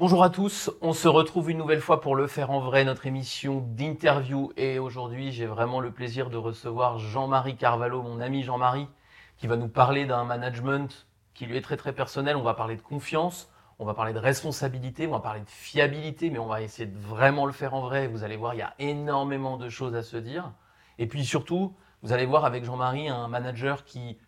Bonjour à tous, on se retrouve une nouvelle fois pour le faire en vrai, notre émission d'interview. Et aujourd'hui, j'ai vraiment le plaisir de recevoir Jean-Marie Carvalho, mon ami Jean-Marie, qui va nous parler d'un management qui lui est très très personnel. On va parler de confiance, on va parler de responsabilité, on va parler de fiabilité, mais on va essayer de vraiment le faire en vrai. Vous allez voir, il y a énormément de choses à se dire. Et puis surtout, vous allez voir avec Jean-Marie un manager qui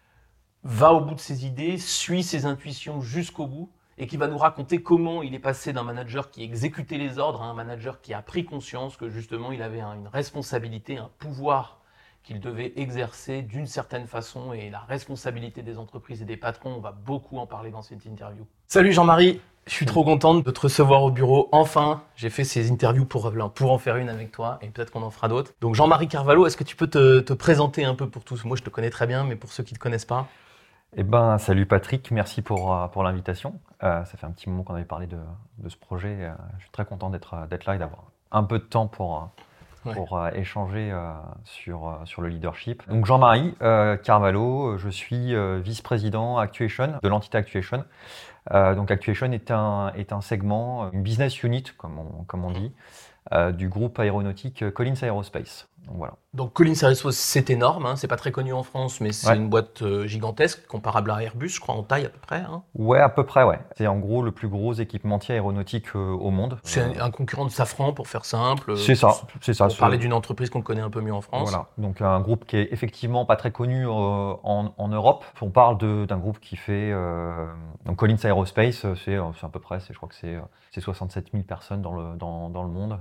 va au bout de ses idées, suit ses intuitions jusqu'au bout et qui va nous raconter comment il est passé d'un manager qui exécutait les ordres à un manager qui a pris conscience que justement il avait une responsabilité, un pouvoir qu'il devait exercer d'une certaine façon et la responsabilité des entreprises et des patrons, on va beaucoup en parler dans cette interview. Salut Jean-Marie, je suis trop contente de te recevoir au bureau. Enfin, j'ai fait ces interviews pour, pour en faire une avec toi et peut-être qu'on en fera d'autres. Donc Jean-Marie Carvalho, est-ce que tu peux te, te présenter un peu pour tous? Moi je te connais très bien, mais pour ceux qui ne te connaissent pas. Eh ben, salut Patrick, merci pour, euh, pour l'invitation. Euh, ça fait un petit moment qu'on avait parlé de, de ce projet. Euh, je suis très content d'être là et d'avoir un peu de temps pour, pour échanger sur, sur le leadership. Donc Jean-Marie Carvalho, je suis vice-président Actuation de l'entité Actuation. donc Actuation est un, est un segment, une business unit comme on, comme on dit, du groupe aéronautique Collins Aerospace. Donc, voilà. Donc Collins Aerospace, c'est énorme, hein. c'est pas très connu en France, mais c'est une boîte euh, gigantesque, comparable à Airbus, je crois, en taille à peu près. Hein. Ouais, à peu près, ouais. C'est en gros le plus gros équipementier aéronautique euh, au monde. C'est un concurrent de Safran, pour faire simple. C'est ça, c'est ça. Pour parler d'une entreprise qu'on connaît un peu mieux en France. Voilà, donc un groupe qui est effectivement pas très connu euh, en, Europe. On parle d'un groupe qui fait... donc Collins Aerospace, c'est à peu près, je crois que c'est 67 000 personnes dans le, dans, dans le monde.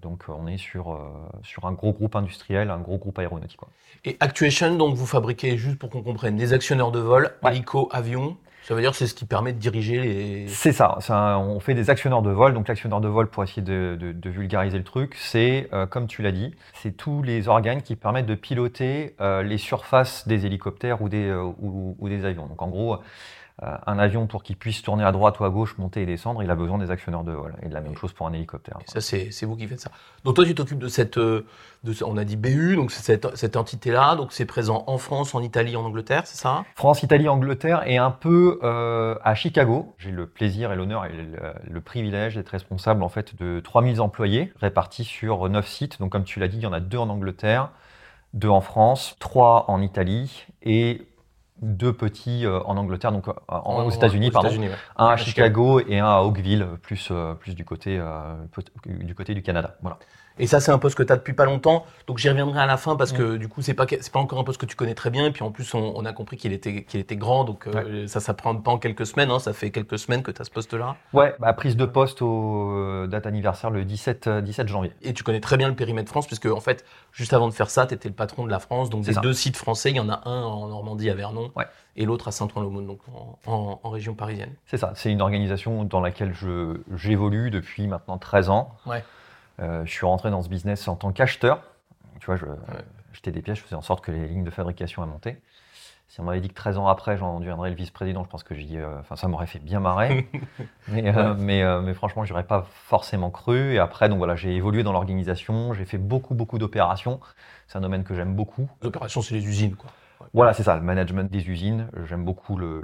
donc on est sur, sur un gros groupe industriel, un gros groupe aéronautique. Quoi. Et Actuation, donc vous fabriquez, juste pour qu'on comprenne, des actionneurs de vol, hélico, avion ça veut dire c'est ce qui permet de diriger les... C'est ça, on fait des actionneurs de vol. Donc l'actionneur de vol, pour essayer de, vulgariser le truc, c'est, euh, comme tu l'as dit, c'est tous les organes qui permettent de piloter euh, les surfaces des hélicoptères ou des, euh, ou des avions. Donc en gros, un avion, pour qu'il puisse tourner à droite ou à gauche, monter et descendre, il a besoin des actionneurs de vol. Et de la même chose pour un hélicoptère. ça, c'est vous qui faites ça. Donc toi, tu t'occupes de cette, euh, de, on a dit BU, donc c'est cette, cette entité-là. Donc c'est présent en France, en Italie, en Angleterre, c'est ça? France, Italie, Angleterre et un peu euh, à Chicago. J'ai le plaisir et l'honneur et le, privilège d'être responsable en fait de 3000 employés répartis sur 9 sites. Donc comme tu l'as dit, il y en a deux en Angleterre, deux en France, trois en Italie et deux petits euh, en Angleterre, donc euh, aux États-Unis, pardon. un à Chicago et un à Oakville, plus, euh, plus du, côté, du côté du Canada. Voilà. Et ça, c'est un poste que tu as depuis pas longtemps. Donc j'y reviendrai à la fin parce que du coup, c'est pas c'est pas encore un poste que tu connais très bien. Et puis en plus, on, a compris qu'il était qu'il était grand. Donc ça, ça prend pas en quelques semaines. Hein. Ça fait quelques semaines que tu as ce poste-là. Ouais, bah, prise de poste au date anniversaire le 17 17 janvier. Et tu connais très bien le périmètre France puisque en fait, juste avant de faire ça, tu étais le patron de la France. Donc des deux sites français, il y en a un en Normandie à Vernon. Et l'autre à Saint-Ouen-l'Aumône, donc en, en, région parisienne. C'est ça, c'est une organisation dans laquelle j'évolue depuis maintenant 13 ans. Ouais. Euh, je suis rentré dans ce business en tant qu'acheteur. Tu vois, je, j'étais des pièces, je faisais en sorte que les lignes de fabrication aient monté. Si on m'avait dit que 13 ans après, j'en deviendrais le vice-président, je pense que j'y, euh, enfin, ça m'aurait fait bien marrer. mais, euh, mais, mais, franchement, j'aurais pas forcément cru. Et après, donc voilà, j'ai évolué dans l'organisation. J'ai fait beaucoup, beaucoup d'opérations. C'est un domaine que j'aime beaucoup. Les opérations, c'est les usines, quoi. Voilà, c'est ça, le management des usines. J'aime beaucoup le,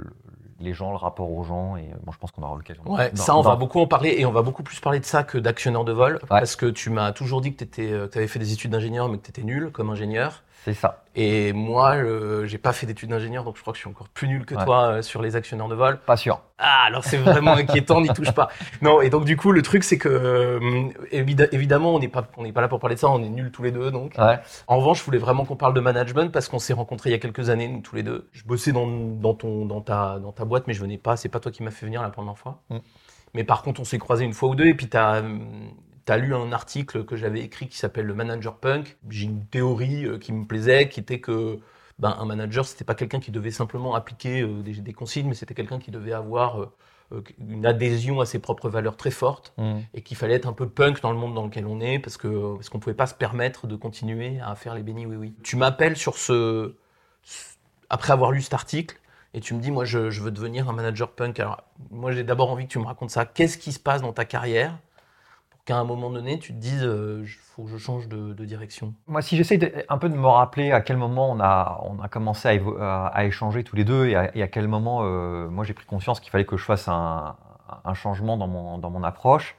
les gens, le rapport aux gens. Et bon, je pense qu'on aura l'occasion. Ouais, ça, on va beaucoup en parler et on va beaucoup plus parler de ça que d'actionneur de vol. Parce que tu m'as toujours dit que tu euh, avais fait des études d'ingénieur, mais que tu étais nul comme ingénieur. C'est ça. Et moi, j'ai pas fait d'études d'ingénieur, donc je crois que je suis encore plus nul que toi euh, sur les actionneurs de vol. Pas sûr. Ah, alors c'est vraiment inquiétant, n'y touche pas. Non, et donc du coup, le truc, c'est que euh, évidemment, on n'est pas, on n'est pas là pour parler de ça, on est nuls tous les deux, donc. En revanche, je voulais vraiment qu'on parle de management parce qu'on s'est rencontrés il y a quelques années, nous tous les deux. Je bossais dans, dans ton, dans ta, dans ta boîte, mais je venais pas. C'est pas toi qui m'as fait venir la première fois. Mm. Mais par contre, on s'est croisés une fois ou deux, et puis tu as tu as lu un article que j'avais écrit qui s'appelle Le Manager Punk. J'ai une théorie euh, qui me plaisait, qui était que ben, un manager, c'était pas quelqu'un qui devait simplement appliquer euh, des, consignes, mais c'était quelqu'un qui devait avoir euh, une adhésion à ses propres valeurs très forte mmh. et qu'il fallait être un peu punk dans le monde dans lequel on est parce que parce qu'on pouvait pas se permettre de continuer à faire les bénis oui oui. Tu m'appelles sur ce après avoir lu cet article et tu me dis moi je, je veux devenir un manager punk. Alors moi j'ai d'abord envie que tu me racontes ça. Qu'est-ce qui se passe dans ta carrière qu'à un moment donné, tu te dises, il euh, faut que je change de, direction Moi, si j'essaie un peu de me rappeler à quel moment on a, on a commencé à, échanger tous les deux et à, quel moment, euh, moi, j'ai pris conscience qu'il fallait que je fasse un, un changement dans mon, dans mon approche,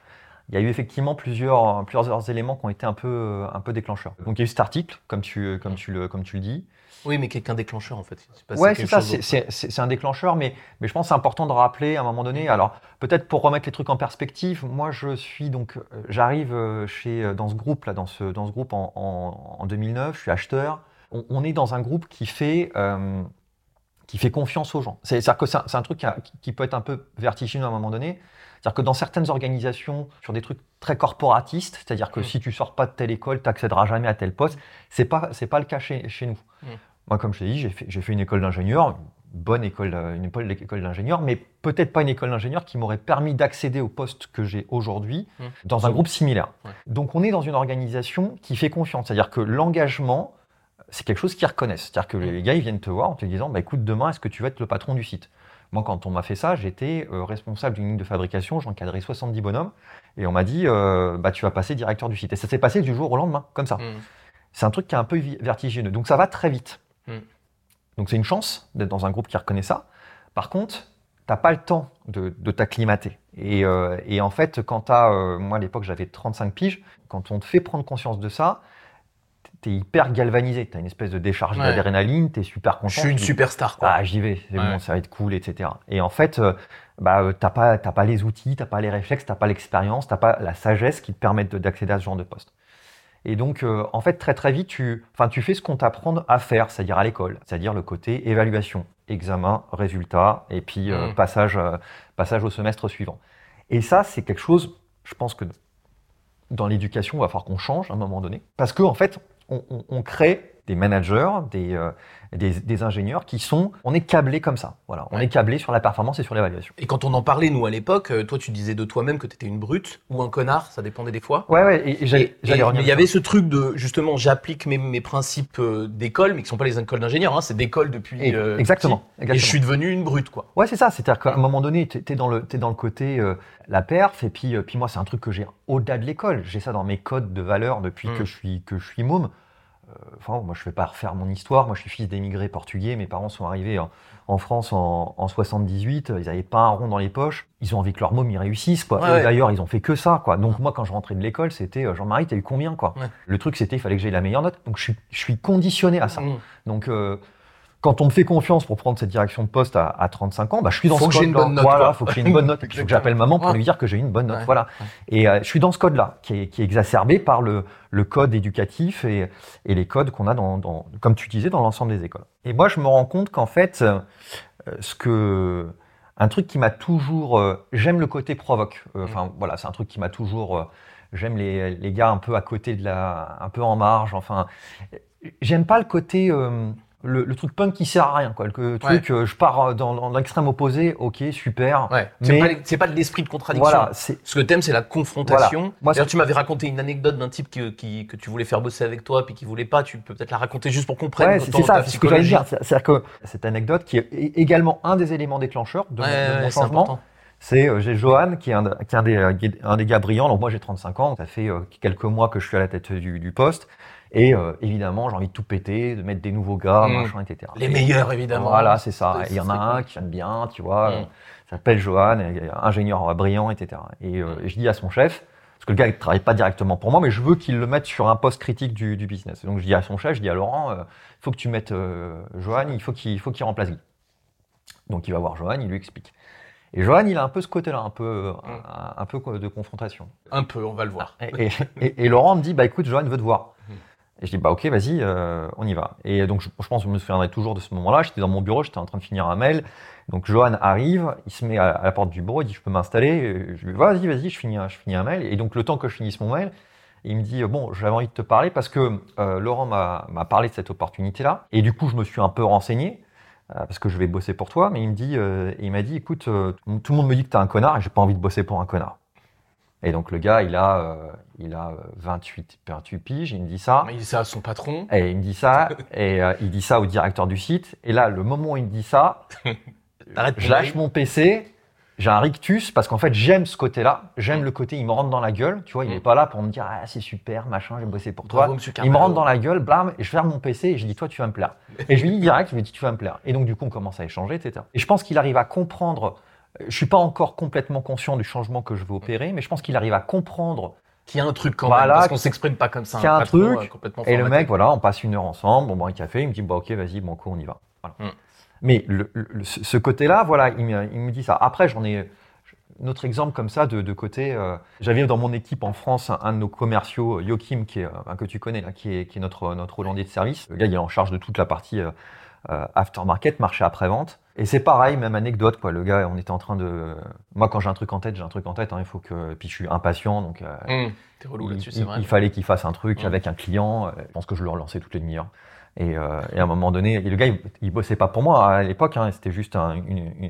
il y a eu effectivement plusieurs, plusieurs éléments qui ont été un peu, un peu déclencheurs. Donc il y a eu cet article, comme tu, comme tu, le, comme tu le dis. Oui, mais quelqu'un déclencheur en fait. Oui, c'est ça, c'est un déclencheur, mais, mais je pense que c'est important de rappeler à un moment donné. Alors peut-être pour remettre les trucs en perspective, moi je suis donc, j'arrive chez dans ce groupe là, dans ce, dans ce groupe en, en, 2009, je suis acheteur. On, est dans un groupe qui fait euh, qui fait confiance aux gens. C'est-à-dire que c'est un, truc qui, qui, peut être un peu vertigineux à un moment donné. C'est-à-dire que dans certaines organisations, sur des trucs très corporatistes, c'est-à-dire que mm. si tu sors pas de telle école, tu n'accéderas jamais à tel poste, c'est pas c'est pas le cas chez, chez nous. Mm. Moi, comme je t'ai dit, j'ai fait, fait, une école d'ingénieur, bonne école, une école d'ingénieur, mais peut-être pas une école d'ingénieur qui m'aurait permis d'accéder au poste que j'ai aujourd'hui mm. dans un groupe similaire. Donc on est dans une organisation qui fait confiance, c'est-à-dire que l'engagement, c'est quelque chose qu'ils reconnaissent. C'est-à-dire que les gars, ils viennent te voir en te disant, bah, écoute, demain, est-ce que tu vas être le patron du site? Moi, quand on m'a fait ça, j'étais euh, responsable d'une ligne de fabrication, j'encadrais 70 bonhommes, et on m'a dit, euh, bah, tu vas passer directeur du site. Et ça s'est passé du jour au lendemain, comme ça. Hmm. C'est un truc qui est un peu vertigineux. Donc ça va très vite. Hmm. Donc c'est une chance d'être dans un groupe qui reconnaît ça. Par contre, tu n'as pas le temps de, t'acclimater. Euh, et, en fait, quand tu as, moi à l'époque j'avais 35 piges, quand on te fait prendre conscience de ça, tu es hyper galvanisé, tu as une espèce de décharge d'adrénaline, tu es super content. Je suis une superstar. Quoi. Ah, j'y vais, c'est bon, ça va être cool, etc. Et en fait, euh, bah, euh, tu n'as pas, pas les outils, tu n'as pas les réflexes, tu n'as pas l'expérience, tu n'as pas la sagesse qui te permettent d'accéder à ce genre de poste. Et donc, euh, en fait, très très vite, tu, tu fais ce qu'on t'apprend à faire, c'est-à-dire à, l'école, c'est-à-dire le côté évaluation, examen, résultat, et puis mmh. passage, passage au semestre suivant. Et ça, c'est quelque chose, je pense que dans l'éducation, il va falloir qu'on change à un moment donné, parce qu'en en fait, on, crée des managers, euh, des, des, ingénieurs qui sont, on est câblé comme ça. Voilà, on est câblé sur la performance et sur l'évaluation. Et quand on en parlait nous à l'époque, euh, toi tu disais de toi-même que tu étais une brute ou un connard, ça dépendait des fois. Ouais, ouais. Et, et il y avait ce truc de justement, j'applique mes, mes, principes euh, d'école, mais qui sont pas les écoles d'ingénieurs, hein, c'est d'école depuis. exactement, Et je suis devenu une brute, quoi. Ouais, c'est ça. C'est-à-dire qu'à un moment donné, tu es, dans le, es dans le côté la perf, et puis, puis moi, c'est un truc que j'ai au-delà de l'école. J'ai ça dans mes codes de valeur depuis mm. que je suis que je suis môme. Euh, enfin, moi je ne vais pas refaire mon histoire. Moi je suis fils d'émigrés portugais. Mes parents sont arrivés en, France en, en, 78. Ils n'avaient pas un rond dans les poches. Ils ont envie que leur môme y réussisse. Quoi. D'ailleurs, ils ont fait que ça. Quoi. Donc moi quand je rentrais de l'école, c'était euh, Jean-Marie, t'as eu combien quoi? Le truc c'était il fallait que j'aie la meilleure note. Donc je suis, je suis conditionné à ça. Mmh. Donc euh, quand on me fait confiance pour prendre cette direction de poste à, 35 ans, bah, je suis dans ce code-là. Voilà, faut que j'ai une bonne note. Il faut que j'appelle maman pour lui dire que j'ai une bonne note. Voilà. Et euh, je suis dans ce code-là, qui est, qui est, exacerbé par le, le code éducatif et, et les codes qu'on a dans, dans, comme tu disais, dans l'ensemble des écoles. Et moi, je me rends compte qu'en fait, euh, ce que un truc qui m'a toujours, euh, j'aime le côté provoque. Enfin, voilà, c'est un truc qui m'a toujours, j'aime les, les, gars un peu à côté de la, un peu en marge. Enfin, j'aime pas le côté le, truc punk qui sert à rien quoi. Le truc euh, je pars euh, dans, l'extrême opposé ok super ouais. c'est pas, de l'esprit de contradiction. Voilà, ce que t'aimes c'est la confrontation. D'ailleurs tu m'avais raconté une anecdote d'un type qui, que tu voulais faire bosser avec toi puis qui voulait pas. Tu peux peut-être la raconter juste pour comprendre ouais, c'est ça c'est ce que j'allais dire. C'est à dire que cette anecdote qui est également un des éléments déclencheurs de, mon, changement c'est euh, j'ai Johan qui est, un, qui est un, des, un, des, gars brillants. Donc moi j'ai 35 ans. Ça fait quelques mois que je suis à la tête du, du poste et euh, évidemment, j'ai envie de tout péter, de mettre des nouveaux gars, mmh. machin, etc. Les meilleurs, évidemment. Voilà, c'est ça. Il y en a un qui aime bien, tu vois, mmh. s'appelle Johan, ingénieur brillant, etc. Et euh, mmh. je dis à son chef, parce que le gars ne travaille pas directement pour moi, mais je veux qu'il le mette sur un poste critique du, du, business. donc je dis à son chef, je dis à Laurent, il euh, faut que tu mettes Johan, il faut qu'il faut qu'il remplace Guy. Donc il va voir Johan, il lui explique. Et Johan, il a un peu ce côté-là, un peu, un, peu de confrontation. Un peu, on va le voir. Et, et, et Laurent me dit, bah écoute, Johan veut te voir. Et je dis, bah ok, vas-y, euh, on y va. Et donc, je, pense que je me souviendrai toujours de ce moment-là. J'étais dans mon bureau, j'étais en train de finir un mail. Donc, Johan arrive, il se met à, la porte du bureau, il dit, je peux m'installer. Je lui dis, vas-y, vas-y, je finis, je finis un mail. Et donc, le temps que je finisse mon mail, il me dit, bon, j'avais envie de te parler parce que euh, Laurent m'a parlé de cette opportunité-là. Et du coup, je me suis un peu renseigné euh, parce que je vais bosser pour toi. Mais il me dit, il m'a dit, écoute, tout le monde me dit que tu es un connard et j'ai pas envie de bosser pour un connard. Et donc le gars, il a, euh, il a 28, euh, 28 piges, il me dit ça. Il dit ça à son patron. Et il me dit ça, et euh, il dit ça au directeur du site. Et là, le moment où il me dit ça, je lâche mon PC, j'ai un rictus parce qu'en fait, j'aime ce côté-là. J'aime mm. le côté, il me rentre dans la gueule. Tu vois, il n'est mm. pas là pour me dire, ah, c'est super, machin, j'ai bossé pour toi. il me rentre dans la gueule, blam, et je ferme mon PC et je dis, toi, tu vas me plaire. et je lui dis direct, je lui dis, tu vas me plaire. Et donc, du coup, on commence à échanger, etc. Et je pense qu'il arrive à comprendre je suis pas encore complètement conscient du changement que je veux opérer, mais je pense qu'il arrive à comprendre qu'il y a un truc quand même, parce qu'on s'exprime pas comme ça. Qu'il y a un truc, euh, et le mec, voilà, on passe une heure ensemble, on boit un café, il me dit, bah ok, vas-y, bon, on y va. Hmm. Mais le, ce côté-là, voilà, il me, il me, dit ça. Après, j'en ai autre exemple comme ça de, côté. Euh, j'avais dans mon équipe en France un, de nos commerciaux, Joachim, qui est, euh, que tu connais, là, qui est, qui est notre, notre Hollandais de service. Le gars, il est en charge de toute la partie aftermarket, marché après-vente. Et c'est pareil, même anecdote, quoi. Le gars, on était en train de. Moi, quand j'ai un truc en tête, j'ai un truc en tête. Hein, il faut que. Puis je suis impatient, donc. Euh, mmh. T'es relou là-dessus, c'est vrai. Il fallait qu'il fasse un truc mmh. avec un client. Euh, je pense que je le relançais toutes les demi-heures. Et, euh, et, à un moment donné, le gars, il, bossait pas pour moi à l'époque. Hein, c'était juste un,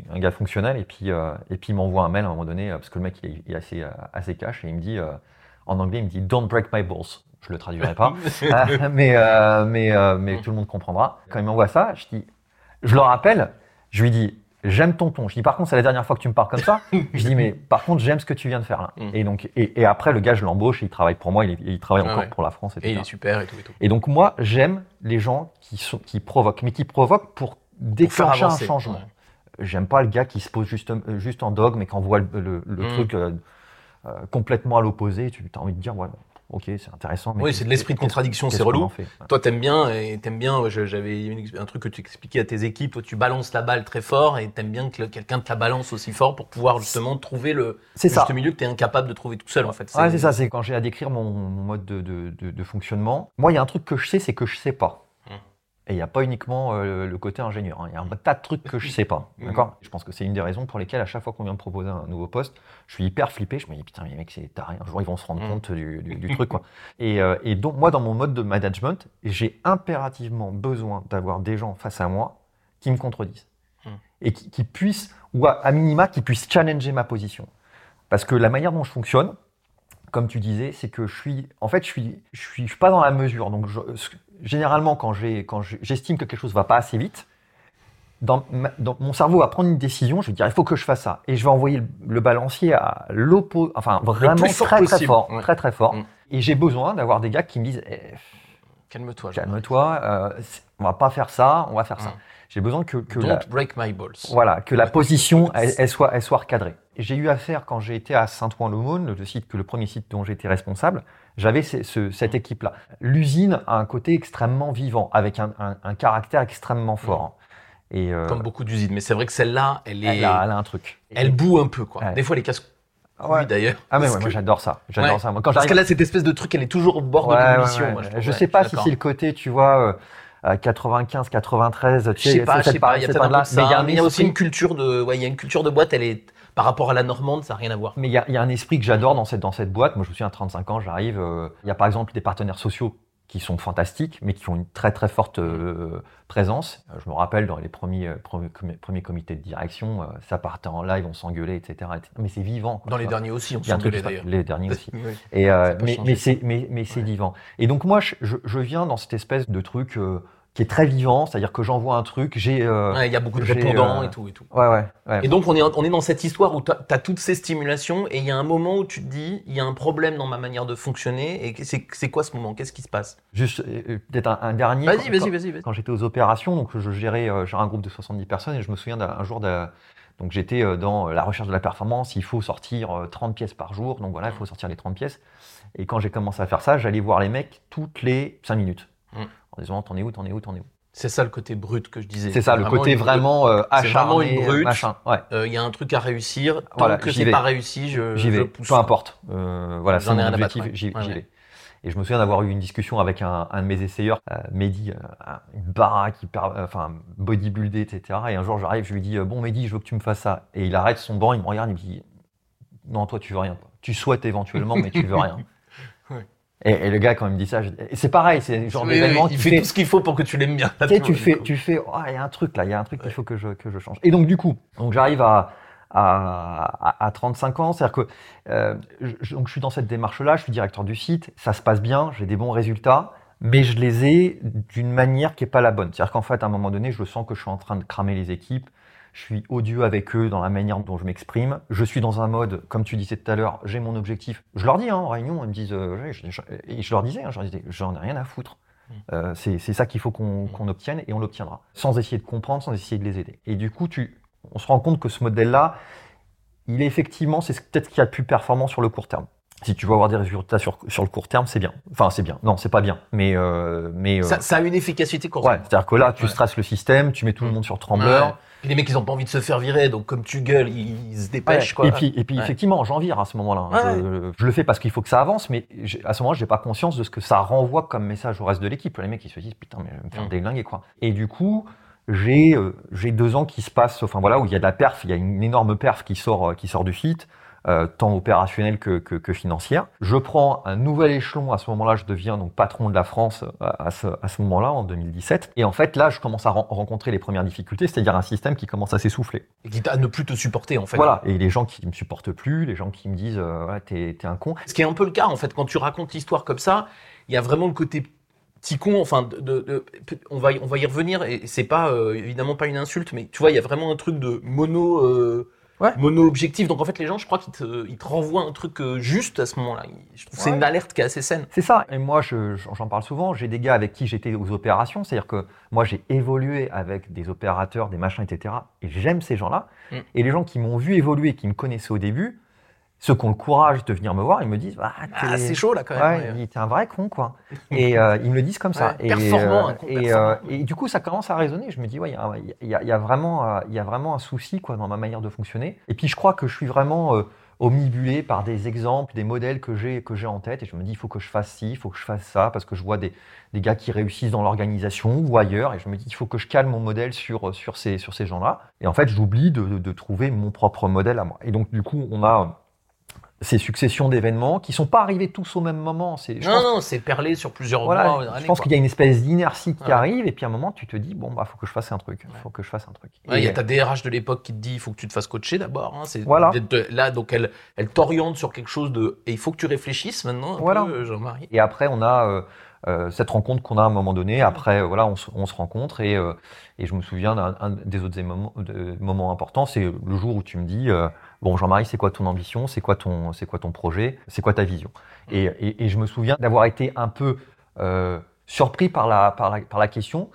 un, gars fonctionnel. Et puis, euh, et puis il m'envoie un mail à un moment donné parce que le mec, il est, assez, assez cash et il me dit, en anglais, il me dit "Don't break my balls". Je le traduirai pas, mais mais mais mmh. tout le monde comprendra. Quand il m'envoie ça, je dis, je le rappelle, je lui dis j'aime ton ton. Je dis par contre c'est la dernière fois que tu me parles comme ça. je dis mais par contre j'aime ce que tu viens de faire là. Mm. Et donc et, après le gars je l'embauche, il travaille pour moi, il, il travaille encore pour la France. Et il est super et tout et tout. Et donc moi j'aime les gens qui sont qui provoquent, mais qui provoquent pour déclencher un changement. J'aime pas le gars qui se pose juste juste en dogme et qui envoie le, le, mm. truc euh, euh, complètement à l'opposé. Tu as envie de dire voilà ok, c'est intéressant. oui, c'est de l'esprit de contradiction, c'est relou. Toi, t'aimes bien, et t'aimes bien, j'avais un truc que tu expliquais à tes équipes, tu balances la balle très fort, et t'aimes bien que quelqu'un te la balance aussi fort pour pouvoir justement trouver le juste milieu que t'es incapable de trouver tout seul, en fait. c'est ça, c'est quand j'ai à décrire mon, mode de, de, fonctionnement. Moi, il y a un truc que je sais, c'est que je sais pas. Et il n'y a pas uniquement euh, le côté ingénieur. Hein. Il y a un tas de trucs que je ne sais pas. Mm. D'accord? Je pense que c'est une des raisons pour lesquelles, à chaque fois qu'on vient me proposer un nouveau poste, je suis hyper flippé. Je me dis, putain, mais mec, c'est taré. Un jour, ils vont se rendre mm. compte du, truc. Quoi. Euh, et, donc, moi, dans mon mode de management, j'ai impérativement besoin d'avoir des gens face à moi qui me contredisent. Mm. Et qui, puissent, ou à, minima, qui puissent challenger ma position. Parce que la manière dont je fonctionne, comme tu disais, c'est que je suis, en fait, je suis, je suis, pas dans la mesure. Donc, je, généralement, quand j'estime que quelque chose va pas assez vite, dans, mon cerveau va prendre une décision, je vais dire il faut que je fasse ça, et je vais envoyer le, balancier à l'opposé, enfin vraiment très très fort, très très fort. Et j'ai besoin d'avoir des gars qui me disent eh, calme-toi, calme-toi, euh, on va pas faire ça, on va faire ça. Mm. J'ai besoin que, que Don't break my balls. Voilà, que la position elle, soit elle soit recadrée. J'ai eu affaire quand j'ai été à Saint-Ouen-l'Aumône, le site que le premier site dont j'étais responsable, j'avais cette équipe-là. L'usine a un côté extrêmement vivant, avec un, caractère extrêmement fort. Et euh, Comme beaucoup d'usines, mais c'est vrai que celle-là, elle est. Elle a, un truc. Elle boue un peu, quoi. Des fois, les casse oui, d'ailleurs. Ah mais moi j'adore ça, j'adore ça. Quand parce qu'elle a cette espèce de truc, elle est toujours au bord de l'ambition. je, je sais pas si c'est le côté, tu vois, 95, 93, tu sais, je sais pas, je sais pas, il y a peut-être un peu ça, mais il y a aussi une culture de, ouais, il y a une culture de boîte, elle est par rapport à la normande, ça n'a rien à voir. Mais il y, a un esprit que j'adore dans cette, dans cette boîte. Moi, je me souviens, à 35 ans, j'arrive. Euh, il y a par exemple des partenaires sociaux qui sont fantastiques, mais qui ont une très très forte euh, présence. Euh, je me rappelle dans les premiers, premiers, comités de direction, ça partait en live, on s'engueulait, etc., Mais c'est vivant. dans les derniers aussi, on s'engueulait d'ailleurs. Les derniers aussi. Et, mais, mais c'est mais, mais vivant. Et donc moi, je, je, viens dans cette espèce de truc qui est très vivant, c'est-à-dire que j'envoie un truc, j'ai... Euh, il y a beaucoup de répondants euh, et tout et tout. Ouais, ouais, Et donc on est, on est dans cette histoire où tu as, toutes ces stimulations et il y a un moment où tu te dis, il y a un problème dans ma manière de fonctionner et c'est quoi ce moment? Qu'est-ce qui se passe? Juste euh, peut-être un, dernier. Vas-y, vas-y, vas-y. Vas quand j'étais aux opérations, donc je gérais, un groupe de 70 personnes et je me souviens d'un jour de... Donc j'étais dans la recherche de la performance, il faut sortir 30 pièces par jour, donc voilà, il faut sortir les 30 pièces. Et quand j'ai commencé à faire ça, j'allais voir les mecs toutes les 5 minutes. En disant t'en es où, t'en es où, t'en es où. C'est ça le côté brut que je disais. C'est ça, le côté vraiment euh, vraiment une brute. Euh, il y a un truc à réussir. Tant que c'est pas réussi, je, j'y vais. Peu importe. Euh, voilà, c'est mon objectif. J'y vais. Et je me souviens d'avoir eu une discussion avec un, de mes essayeurs, euh, Mehdi, une baraque, hyper, enfin bodybuildé, etc. Et un jour, j'arrive, je lui dis bon Mehdi, je veux que tu me fasses ça. Et il arrête son banc, il me regarde, il me dit non, toi tu veux rien. Tu souhaites éventuellement, mais tu veux rien. Et, le gars, quand il me dit ça, c'est pareil, c'est le genre d'événement Il fait tout ce qu'il faut pour que tu l'aimes bien. Tu sais, tu fais, tu fais, oh, il y a un truc là, il y a un truc qu'il faut que je, que je change. Et donc, du coup, donc j'arrive à, à, à, 35 ans, c'est-à-dire que euh, je, donc je suis dans cette démarche-là, je suis directeur du site, ça se passe bien, j'ai des bons résultats, mais je les ai d'une manière qui est pas la bonne. C'est-à-dire qu'en fait, à un moment donné, je sens que je suis en train de cramer les équipes, je suis odieux avec eux dans la manière dont je m'exprime. Je suis dans un mode, comme tu disais tout à l'heure, j'ai mon objectif. Je leur dis hein, en réunion, ils me disent, euh, je, et je leur disais, hein, j'en ai rien à foutre. Mm. Euh, c'est ça qu'il faut qu'on obtienne et on l'obtiendra, sans essayer de comprendre, sans essayer de les aider. Et du coup, tu, on se rend compte que ce modèle-là, il est effectivement, c'est peut-être ce qu'il y a de plus performant sur le court terme. Si tu veux avoir des résultats sur, sur le court terme, c'est bien. Enfin, c'est bien. Non, c'est pas bien. Mais, euh, mais ça, ça, a une efficacité court terme. Ouais, c'est-à-dire que là, tu stresses le système, tu mets tout le monde sur trembleur. Les mecs, ils ont pas envie de se faire virer, donc comme tu gueules, ils, se dépêchent. Quoi. Et puis, et puis effectivement, j'en vire à ce moment-là. Je, je, le fais parce qu'il faut que ça avance, mais à ce moment-là, j'ai pas conscience de ce que ça renvoie comme message au reste de l'équipe. Les mecs, ils se disent putain, mais je vais me faire déglinguer quoi. Et du coup, j'ai euh, j'ai deux ans qui se passent, enfin voilà, où il y a de la perf, il y a une énorme perf qui sort euh, qui sort du site. Euh, tant opérationnelle que, que, que, financière. Je prends un nouvel échelon, à ce moment-là, je deviens donc patron de la France euh, à ce, à ce moment-là, en 2017. Et en fait, là, je commence à rencontrer les premières difficultés, c'est-à-dire un système qui commence à s'essouffler. Et qui à ne plus te supporter, en fait. Voilà, et les gens qui me supportent plus, les gens qui me disent euh, ouais, t'es, un con. Ce qui est un peu le cas, en fait, quand tu racontes l'histoire comme ça, il y a vraiment le côté petit con, enfin, de, de, on, va, on va y revenir, et c'est pas, évidemment pas une insulte, mais tu vois, il y a vraiment un truc de mono mono-objectif. Donc en fait, les gens, je crois qu'ils te, ils te renvoient un truc euh, juste à ce moment-là. Je trouve c'est une alerte qui est assez saine. C'est ça. Et moi, j'en parle souvent. J'ai des gars avec qui j'étais aux opérations. C'est-à-dire que moi, j'ai évolué avec des opérateurs, des machins, etc. Et j'aime ces gens-là. Mm. Et les gens qui m'ont vu évoluer, qui me connaissaient au début, ceux qui ont le courage de venir me voir, ils me disent ah, ah c'est chaud là quand même. Ouais, T'es un vrai con quoi. et euh, ils me le disent comme ça. et, performant, euh, et, euh, et, du coup, ça commence à résonner. Je me dis ouais, il y a, y a, vraiment, il y a vraiment un souci quoi dans ma manière de fonctionner. Et puis je crois que je suis vraiment omnibulé par des exemples, des modèles que j'ai que j'ai en tête. Et je me dis il faut que je fasse ci, il faut que je fasse ça parce que je vois des, des gars qui réussissent dans l'organisation ou ailleurs. Et je me dis il faut que je cale mon modèle sur sur ces sur ces gens-là. Et en fait, j'oublie de, de, de trouver mon propre modèle à moi. Et donc du coup, on a ces successions d'événements qui sont pas arrivés tous au même moment. C'est, non, non, c'est perlé sur plusieurs mois. je pense qu'il y a une espèce d'inertie qui arrive et puis à un moment tu te dis bon bah faut que je fasse un truc, faut que je fasse un truc. Il y a ta DRH de l'époque qui te dit il faut que tu te fasses coacher d'abord. Hein, c'est voilà. là donc elle, elle t'oriente sur quelque chose de et il faut que tu réfléchisses maintenant. voilà. Jean-Marie. Et après on a euh, euh, cette rencontre qu'on a à un moment donné. Après, voilà, on, on se rencontre et, euh, et, je me souviens d'un des autres moments, de, moments importants, c'est le jour où tu me dis Bon, Jean-Marie, c'est quoi ton ambition? C'est quoi ton, c'est quoi ton projet? C'est quoi ta vision? Et, et, je me souviens d'avoir été un peu euh, surpris par la, par, la, par la question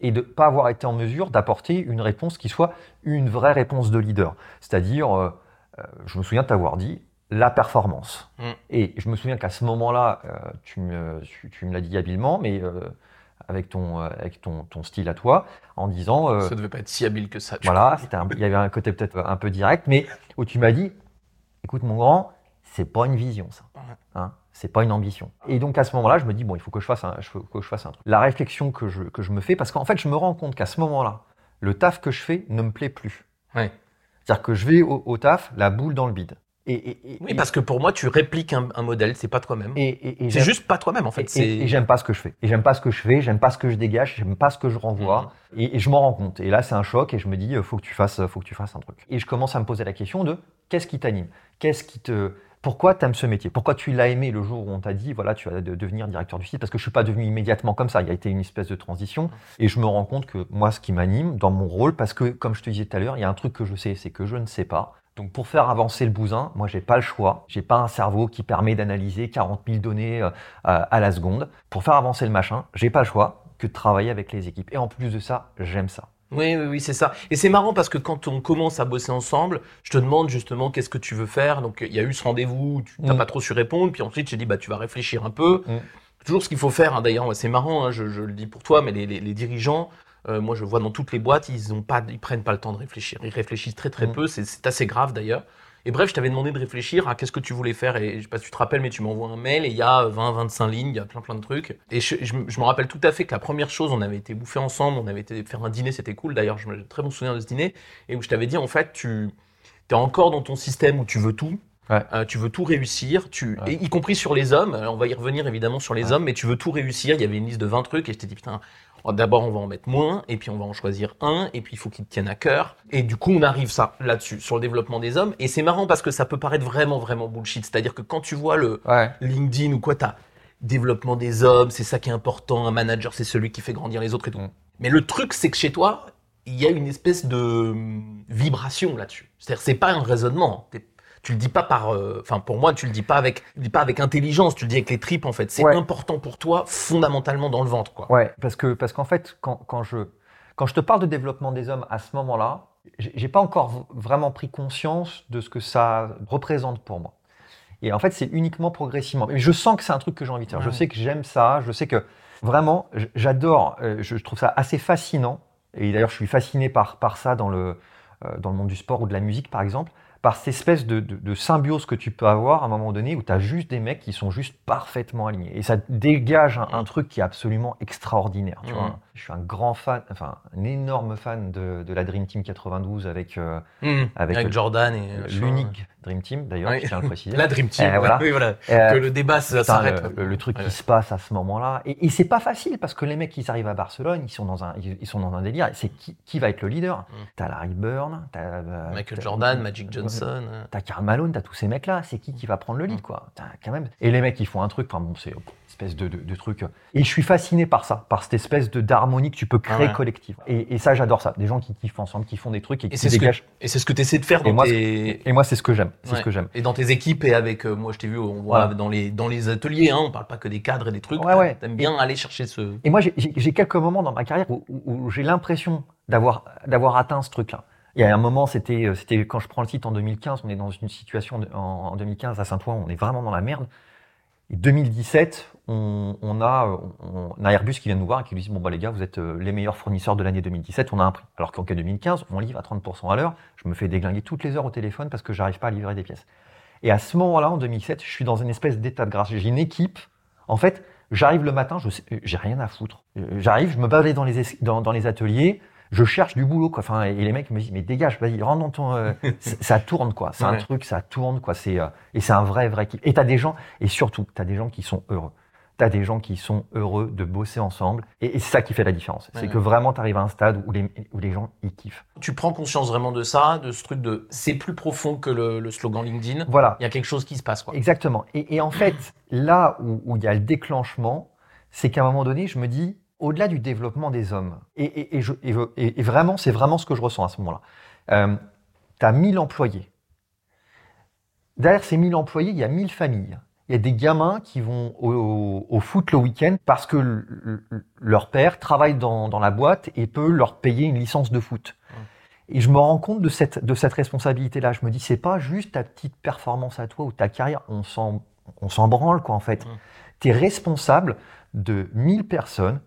et de ne pas avoir été en mesure d'apporter une réponse qui soit une vraie réponse de leader. C'est-à-dire, euh, euh je me souviens de t'avoir dit la performance. Mm. Et je me souviens qu'à ce moment-là, euh, tu me, tu, tu me l'as dit habilement, mais euh, avec ton, euh, avec ton, ton, style à toi, en disant. Euh, ça devait pas être si habile que ça. Voilà, il y avait un côté peut-être un peu direct, mais où tu m'as dit, écoute mon grand, c'est pas une vision ça, hein, c'est pas une ambition. Et donc à ce moment-là, je me dis bon, il faut que je fasse un, que je fasse un truc. La réflexion que je, que je me fais, parce qu'en fait, je me rends compte qu'à ce moment-là, le taf que je fais ne me plaît plus. C'est-à-dire que je vais au, au, taf, la boule dans le bide oui, parce que pour moi, tu répliques un, modèle, c'est pas toi-même. Et, c'est juste pas toi-même, en fait. Et, j'aime pas ce que je fais. Et j'aime pas ce que je fais, j'aime pas ce que je dégage, j'aime pas ce que je renvoie. Mhm. Et, je m'en rends compte. Et là, c'est un choc, et je me dis, faut que tu fasses, faut que tu fasses un truc. Et je commence à me poser la question de qu'est-ce qui t'anime? Qu'est-ce qui te pourquoi tu aimes ce métier? Pourquoi tu l'as aimé le jour où on t'a dit, voilà, tu vas devenir directeur du site? Parce que je suis pas devenu immédiatement comme ça. Il y a été une espèce de transition. Et je me rends compte que moi, ce qui m'anime dans mon rôle, parce que, comme je te disais tout à l'heure, il y a un truc que je sais, c'est que je ne sais pas. Donc pour faire avancer le bousin, moi j'ai pas le choix. J'ai pas un cerveau qui permet d'analyser 40 000 données euh, à la seconde. Pour faire avancer le machin, j'ai pas le choix que de travailler avec les équipes. Et en plus de ça, j'aime ça. Oui, oui, oui, c'est ça. Et c'est marrant parce que quand on commence à bosser ensemble, je te demande justement qu'est-ce que tu veux faire. Donc il y a eu ce rendez-vous, tu n'as mm. pas trop su répondre, puis ensuite j'ai dit bah tu vas réfléchir un peu. Mm. Toujours ce qu'il faut faire. Hein. D'ailleurs, c'est marrant, hein, je, le dis pour toi, mais les dirigeants, euh, moi, je vois dans toutes les boîtes, ils ont pas, ils prennent pas le temps de réfléchir. Ils réfléchissent très très mm. peu. C'est assez grave d'ailleurs. Et bref, je t'avais demandé de réfléchir à qu'est-ce que tu voulais faire. Et je sais pas si tu te rappelles, mais tu m'envoies un mail et il y a 20, 25 lignes, il y a plein plein de trucs. Et je, je, me rappelle tout à fait que la première chose, on avait été bouffer ensemble, on avait été faire un dîner, c'était cool. D'ailleurs, je me très bon souvenir de ce dîner. Et où je t'avais dit, en fait, tu es encore dans ton système où tu veux tout. Euh, tu veux tout réussir, tu, y compris sur les hommes. on va y revenir évidemment sur les hommes, mais tu veux tout réussir. Il y avait une liste de 20 trucs et je t'ai dit putain, d'abord, on va en mettre moins, et puis on va en choisir un, et puis il faut qu'il te tienne à cœur. Et du coup, on arrive ça là-dessus, sur le développement des hommes. Et c'est marrant parce que ça peut paraître vraiment, vraiment bullshit. C'est-à-dire que quand tu vois le LinkedIn ou quoi, t'as développement des hommes, c'est ça qui est important. Un manager, c'est celui qui fait grandir les autres et tout. Mm. Mais le truc, c'est que chez toi, il y a une espèce de hum, vibration là-dessus. C'est-à-dire, c'est pas un raisonnement tu le dis pas par, euh, enfin pour moi tu le dis pas avec, tu le dis pas avec intelligence, tu le dis avec les tripes en fait. C'est important pour toi fondamentalement dans le ventre quoi. Ouais, parce que parce qu'en fait quand, quand je quand je te parle de développement des hommes à ce moment-là, j'ai pas encore vraiment pris conscience de ce que ça représente pour moi. Et en fait, c'est uniquement progressivement. Mais je sens que c'est un truc que j'ai envie de faire. Je sais que j'aime ça. Je sais que vraiment, j'adore. Euh, je trouve ça assez fascinant. Et d'ailleurs, je suis fasciné par, par ça dans le, euh, dans le monde du sport ou de la musique, par exemple par cette espèce de, symbiose que tu peux avoir à un moment donné où tu as juste des mecs qui sont juste parfaitement alignés. Et ça dégage un, truc qui est absolument extraordinaire. Tu vois. Je suis un grand fan, enfin un énorme fan de, la Dream Team 92 avec, euh, mmh. avec, Jordan et l'unique Dream Team d'ailleurs, je tiens à le préciser. La Dream Team, voilà. Oui, voilà. Euh, que le débat s'arrête. Le, truc qui se passe à ce moment-là. Et, et c'est pas facile parce que les mecs qui arrivent à Barcelone, ils sont dans un, ils sont dans un délire. C'est qui, qui, va être le leader? Mmh. T'as Larry Bird, t'as euh, Michael Jordan, Magic Johnson. T'as Karl Malone, t'as tous ces mecs-là. C'est qui qui va prendre le lead, mmh. quoi? Quand même. Et les mecs, ils font un truc. Enfin bon, c'est espèce de, de, truc. Et je suis fasciné par ça, par cette espèce de d'harmonie que tu peux créer ah collective. Et, ça, j'adore ça. Des gens qui kiffent ensemble, qui font des trucs et, qui dégagent. et c'est ce que tu essaies de faire dans et moi, c'est ce que j'aime. C'est ce que j'aime. Et dans tes équipes et avec, euh, moi, je t'ai vu, on voit dans les dans les ateliers, hein, on parle pas que des cadres et des trucs. Ouais, ouais. T'aimes bien aller chercher ce. Et moi, j'ai quelques moments dans ma carrière où, j'ai l'impression d'avoir d'avoir atteint ce truc-là. Il y a un moment, c'était c'était quand je prends le site en 2015, on est dans une situation en, en 2015 à Saint-Ouen, on est vraiment dans la merde. Et 2017, on, a, un Airbus qui vient nous voir et qui nous dit Bon, bah, les gars, vous êtes euh, les meilleurs fournisseurs de l'année 2017, on a un prix. Alors qu'en cas 2015, on livre à 30% à l'heure. Je me fais déglinguer toutes les heures au téléphone parce que j'arrive pas à livrer des pièces. Et à ce moment-là, en 2007, je suis dans une espèce d'état de grâce. J'ai une équipe. En fait, j'arrive le matin, je j'ai rien à foutre. Euh, j'arrive, je me dans les, dans les ateliers je cherche du boulot quoi. Enfin, et les mecs me disent mais dégage, vas-y, rentre dans ton, euh, ça tourne quoi. C'est un truc, ça tourne quoi. C'est euh, et c'est un vrai vrai kiff. Et t'as des gens et surtout t'as des gens qui sont heureux. T'as des gens qui sont heureux de bosser ensemble et, c'est ça qui fait la différence. c'est que vraiment t'arrives à un stade où les où les gens ils kiffent. Tu prends conscience vraiment de ça, de ce truc de c'est plus profond que le, slogan LinkedIn. Voilà. Il y a quelque chose qui se passe quoi. Exactement. Et, et en fait là où, où il y a le déclenchement, c'est qu'à un moment donné je me dis au-delà du développement des hommes, et, vraiment, c'est vraiment ce que je ressens à ce moment-là, euh, tu as 1000 employés. Derrière ces 1000 employés, il y a 1000 familles. Il y a des gamins qui vont au, foot le week-end parce que leur père travaille dans, la boîte et peut leur payer une licence de foot. Et je me rends compte de cette, de cette responsabilité-là. Je me dis, c'est pas juste ta petite performance à toi ou ta carrière, on s'en, on s'en branle, quoi, en fait. Tu es responsable de 1000 personnes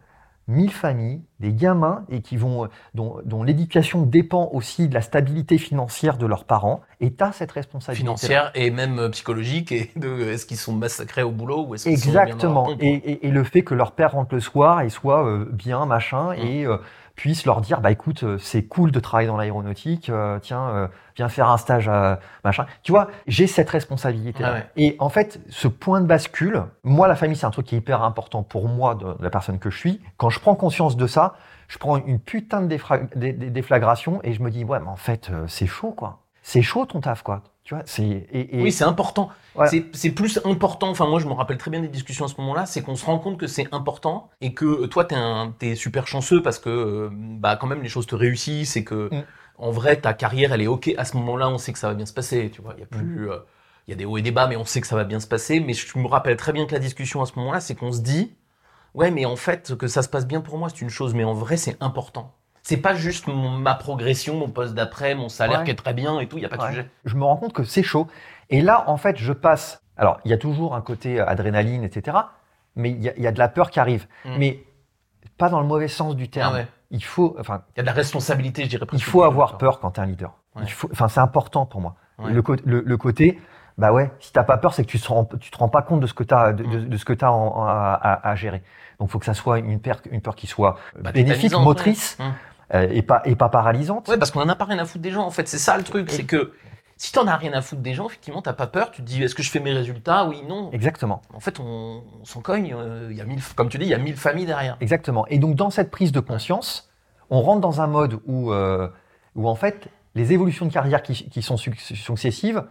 mille familles, des gamins et qui vont, dont, dont l'éducation dépend aussi de la stabilité financière de leurs parents. Et tu as cette responsabilité. Financière et même euh, psychologique. Et de est-ce qu'ils sont massacrés au boulot ou est-ce qu'ils Exactement. Sont bien et, et, et, le fait que leur père rentre le soir et soit euh, bien, machin, mmh. et euh, puisse leur dire bah écoute euh, c'est cool de travailler dans l'aéronautique euh, tiens euh, viens faire un stage à machin. Tu vois j'ai cette responsabilité et en fait ce point de bascule moi la famille c'est un truc qui est hyper important pour moi de, la personne que je suis. Quand je prends conscience de ça je prends une putain de déflagration et je me dis ouais mais en fait c'est chaud quoi. C'est chaud ton taf quoi tu vois, c'est oui, c'est important. C'est plus important. Enfin, moi, je me rappelle très bien des discussions à ce moment-là. C'est qu'on se rend compte que c'est important et que toi, t'es es super chanceux parce que euh, bah quand même les choses te réussissent et que mm. en vrai ta carrière elle est ok. À ce moment-là, on sait que ça va bien se passer. Tu vois, il y a plus, mm. euh, il y a des hauts et des bas, mais on sait que ça va bien se passer. Mais je me rappelle très bien que la discussion à ce moment-là, c'est qu'on se dit, ouais, mais en fait que ça se passe bien pour moi, c'est une chose, mais en vrai, c'est important c'est pas juste ma progression, mon poste d'après, mon salaire qui est très bien et tout, il y a pas de sujet. Je me rends compte que c'est chaud. Et là, en fait, je passe. Alors, il y a toujours un côté euh, adrénaline, etc. Mais il y, a de la peur qui arrive. Mm. Mais pas dans le mauvais sens du terme. Ah il faut, enfin, il y a de la responsabilité, je dirais. Il faut avoir peur quand tu es un leader. Il faut, enfin, c'est important pour moi. Le, le, côté, bah ouais, si t'as pas peur, c'est que tu te tu te rends pas compte de ce que tu as, de, mm. ce que as à, à, gérer. Donc, il faut que ça soit une peur, une peur qui soit bah, bénéfique, motrice. Mm. Euh, et, pas, et pas paralysante. Ouais, parce qu'on en a pas rien à foutre des gens. En fait, c'est ça le truc, c'est que si t'en as rien à foutre des gens, effectivement, t'as pas peur. Tu te dis, est-ce que je fais mes résultats? Oui, non. Exactement. En fait, on, s'en cogne. Euh, il y a mille, comme tu dis, il y a mille familles derrière. Exactement. Et donc, dans cette prise de conscience, on rentre dans un mode où, euh, où en fait, les évolutions de carrière qui, qui sont successives,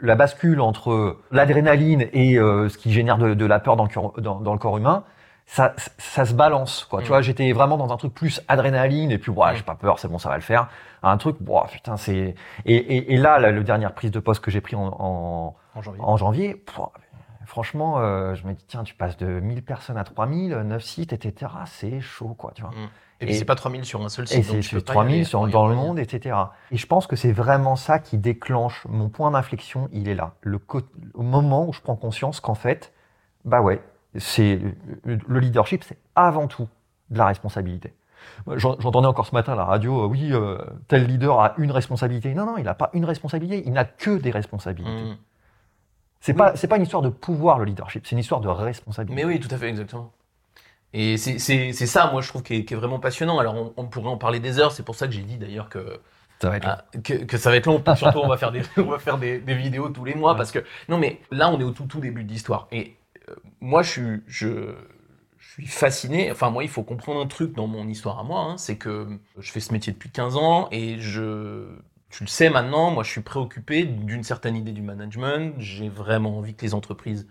la bascule entre l'adrénaline et ce qui génère de, de la peur dans le, dans, dans le corps humain, ça, ça se balance, quoi. Tu mm. vois, j'étais vraiment dans un truc plus adrénaline et puis, ouais, mm. j'ai pas peur, c'est bon, ça va le faire. Un truc, wow, putain, c'est. Et, et, et, là, la, dernière prise de poste que j'ai pris en, en, en janvier, franchement, euh, je me dis, tiens, tu passes de 1000 personnes à 3000, 9 sites, etc. C'est chaud, quoi, tu vois. Mm. Et, puis c'est pas 3000 sur un seul site. Et c'est 3000 sur, dans le monde, etc. Et je pense que c'est vraiment ça qui déclenche mon point d'inflexion, il est là. Le, au moment où je prends conscience qu'en fait, bah ouais, c'est le leadership, c'est avant tout de la responsabilité. J'entendais encore ce matin à la radio, euh, oui, euh, tel leader a une responsabilité. Non, non, il n'a pas une responsabilité, il n'a que des responsabilités. Mmh. C'est pas, pas une histoire de pouvoir le leadership, c'est une histoire de responsabilité. Mais oui, tout à fait, exactement. Et c'est ça, moi, je trouve, qui est, vraiment passionnant. Alors, on, pourrait en parler des heures, c'est pour ça que j'ai dit d'ailleurs que ça va être long. Ah, que, ça va être long. Surtout, on va faire des, on va faire des, vidéos tous les mois parce que non, mais là, on est au tout, tout début de l'histoire. Et moi, je suis, je, suis fasciné. Enfin, moi, il faut comprendre un truc dans mon histoire à moi, hein, c'est que je fais ce métier depuis 15 ans et je, tu le sais maintenant, moi, je suis préoccupé d'une certaine idée du management. J'ai vraiment envie que les entreprises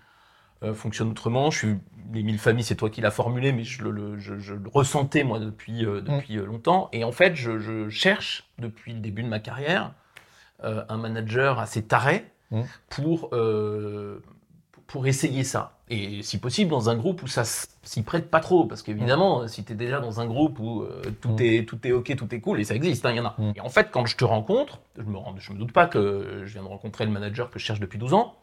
euh, fonctionnent autrement. Je suis les mille familles, c'est toi qui l'as formulé, mais je le, je, le, ressentais moi depuis euh, depuis mm. longtemps. Et en fait, je, cherche depuis le début de ma carrière un manager assez taré mm. pour pour essayer ça. Et si possible, dans un groupe où ça s'y prête pas trop. Parce qu'évidemment, mm. si tu es déjà dans un groupe où euh, tout, mm. est, tout est OK, tout est cool, et ça existe, hein, il y en a. Mm. Et en fait, quand je te rencontre, je me, je me doute pas que je viens de rencontrer le manager que je cherche depuis 12 ans,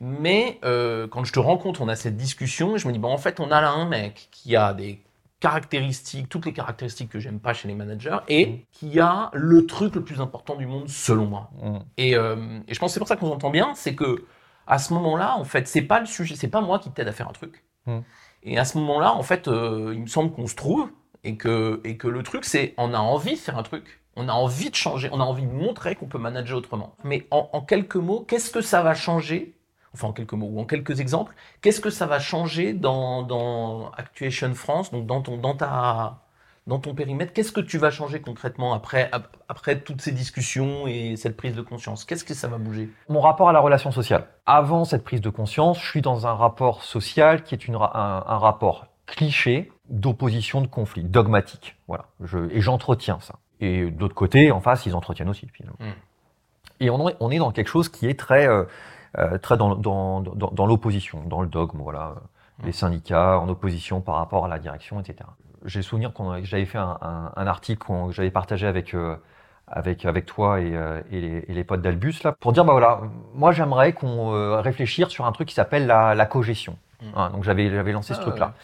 mais euh, quand je te rencontre, on a cette discussion, et je me dis, bon, en fait, on a là un mec qui a des caractéristiques, toutes les caractéristiques que j'aime pas chez les managers, et qui a le truc le plus important du monde, selon moi. Et, euh, et je pense que c'est pour ça qu'on s'entend bien, c'est que à ce moment-là, en fait, c'est pas le sujet, c'est pas moi qui t'aide à faire un truc. Hmm. Et à ce moment-là, en fait, euh, il me semble qu'on se trouve et que, et que le truc, c'est on a envie de faire un truc, on a envie de changer, on a envie de montrer qu'on peut manager autrement. Mais en, quelques mots, qu'est-ce que ça va changer? Enfin, en quelques mots ou en quelques exemples, qu'est-ce que ça va changer dans, dans Actuation France, donc dans, ton, dans ta dans ton périmètre, qu'est-ce que tu vas changer concrètement après, après toutes ces discussions et cette prise de conscience? Qu'est-ce que ça va bouger? Mon rapport à la relation sociale. Avant cette prise de conscience, je suis dans un rapport social qui est une, un, rapport cliché d'opposition, de conflit, dogmatique. Voilà. Je, et j'entretiens ça. Et d'autre côté, en face, ils entretiennent aussi, finalement. Hmm. Et on, on, est dans quelque chose qui est très, euh, euh, très dans, dans, dans, dans l'opposition, dans le dogme, voilà. Hmm. Les syndicats en opposition par rapport à la direction, etc j'ai souvenir que j'avais fait un, article que j'avais partagé avec, euh, avec, avec toi et, euh, et, les, potes d'Albus là, pour dire bah voilà, moi j'aimerais qu'on euh, réfléchisse sur un truc qui s'appelle la, la cogestion. Mm. Hein, donc j'avais lancé ce ah, truc-là.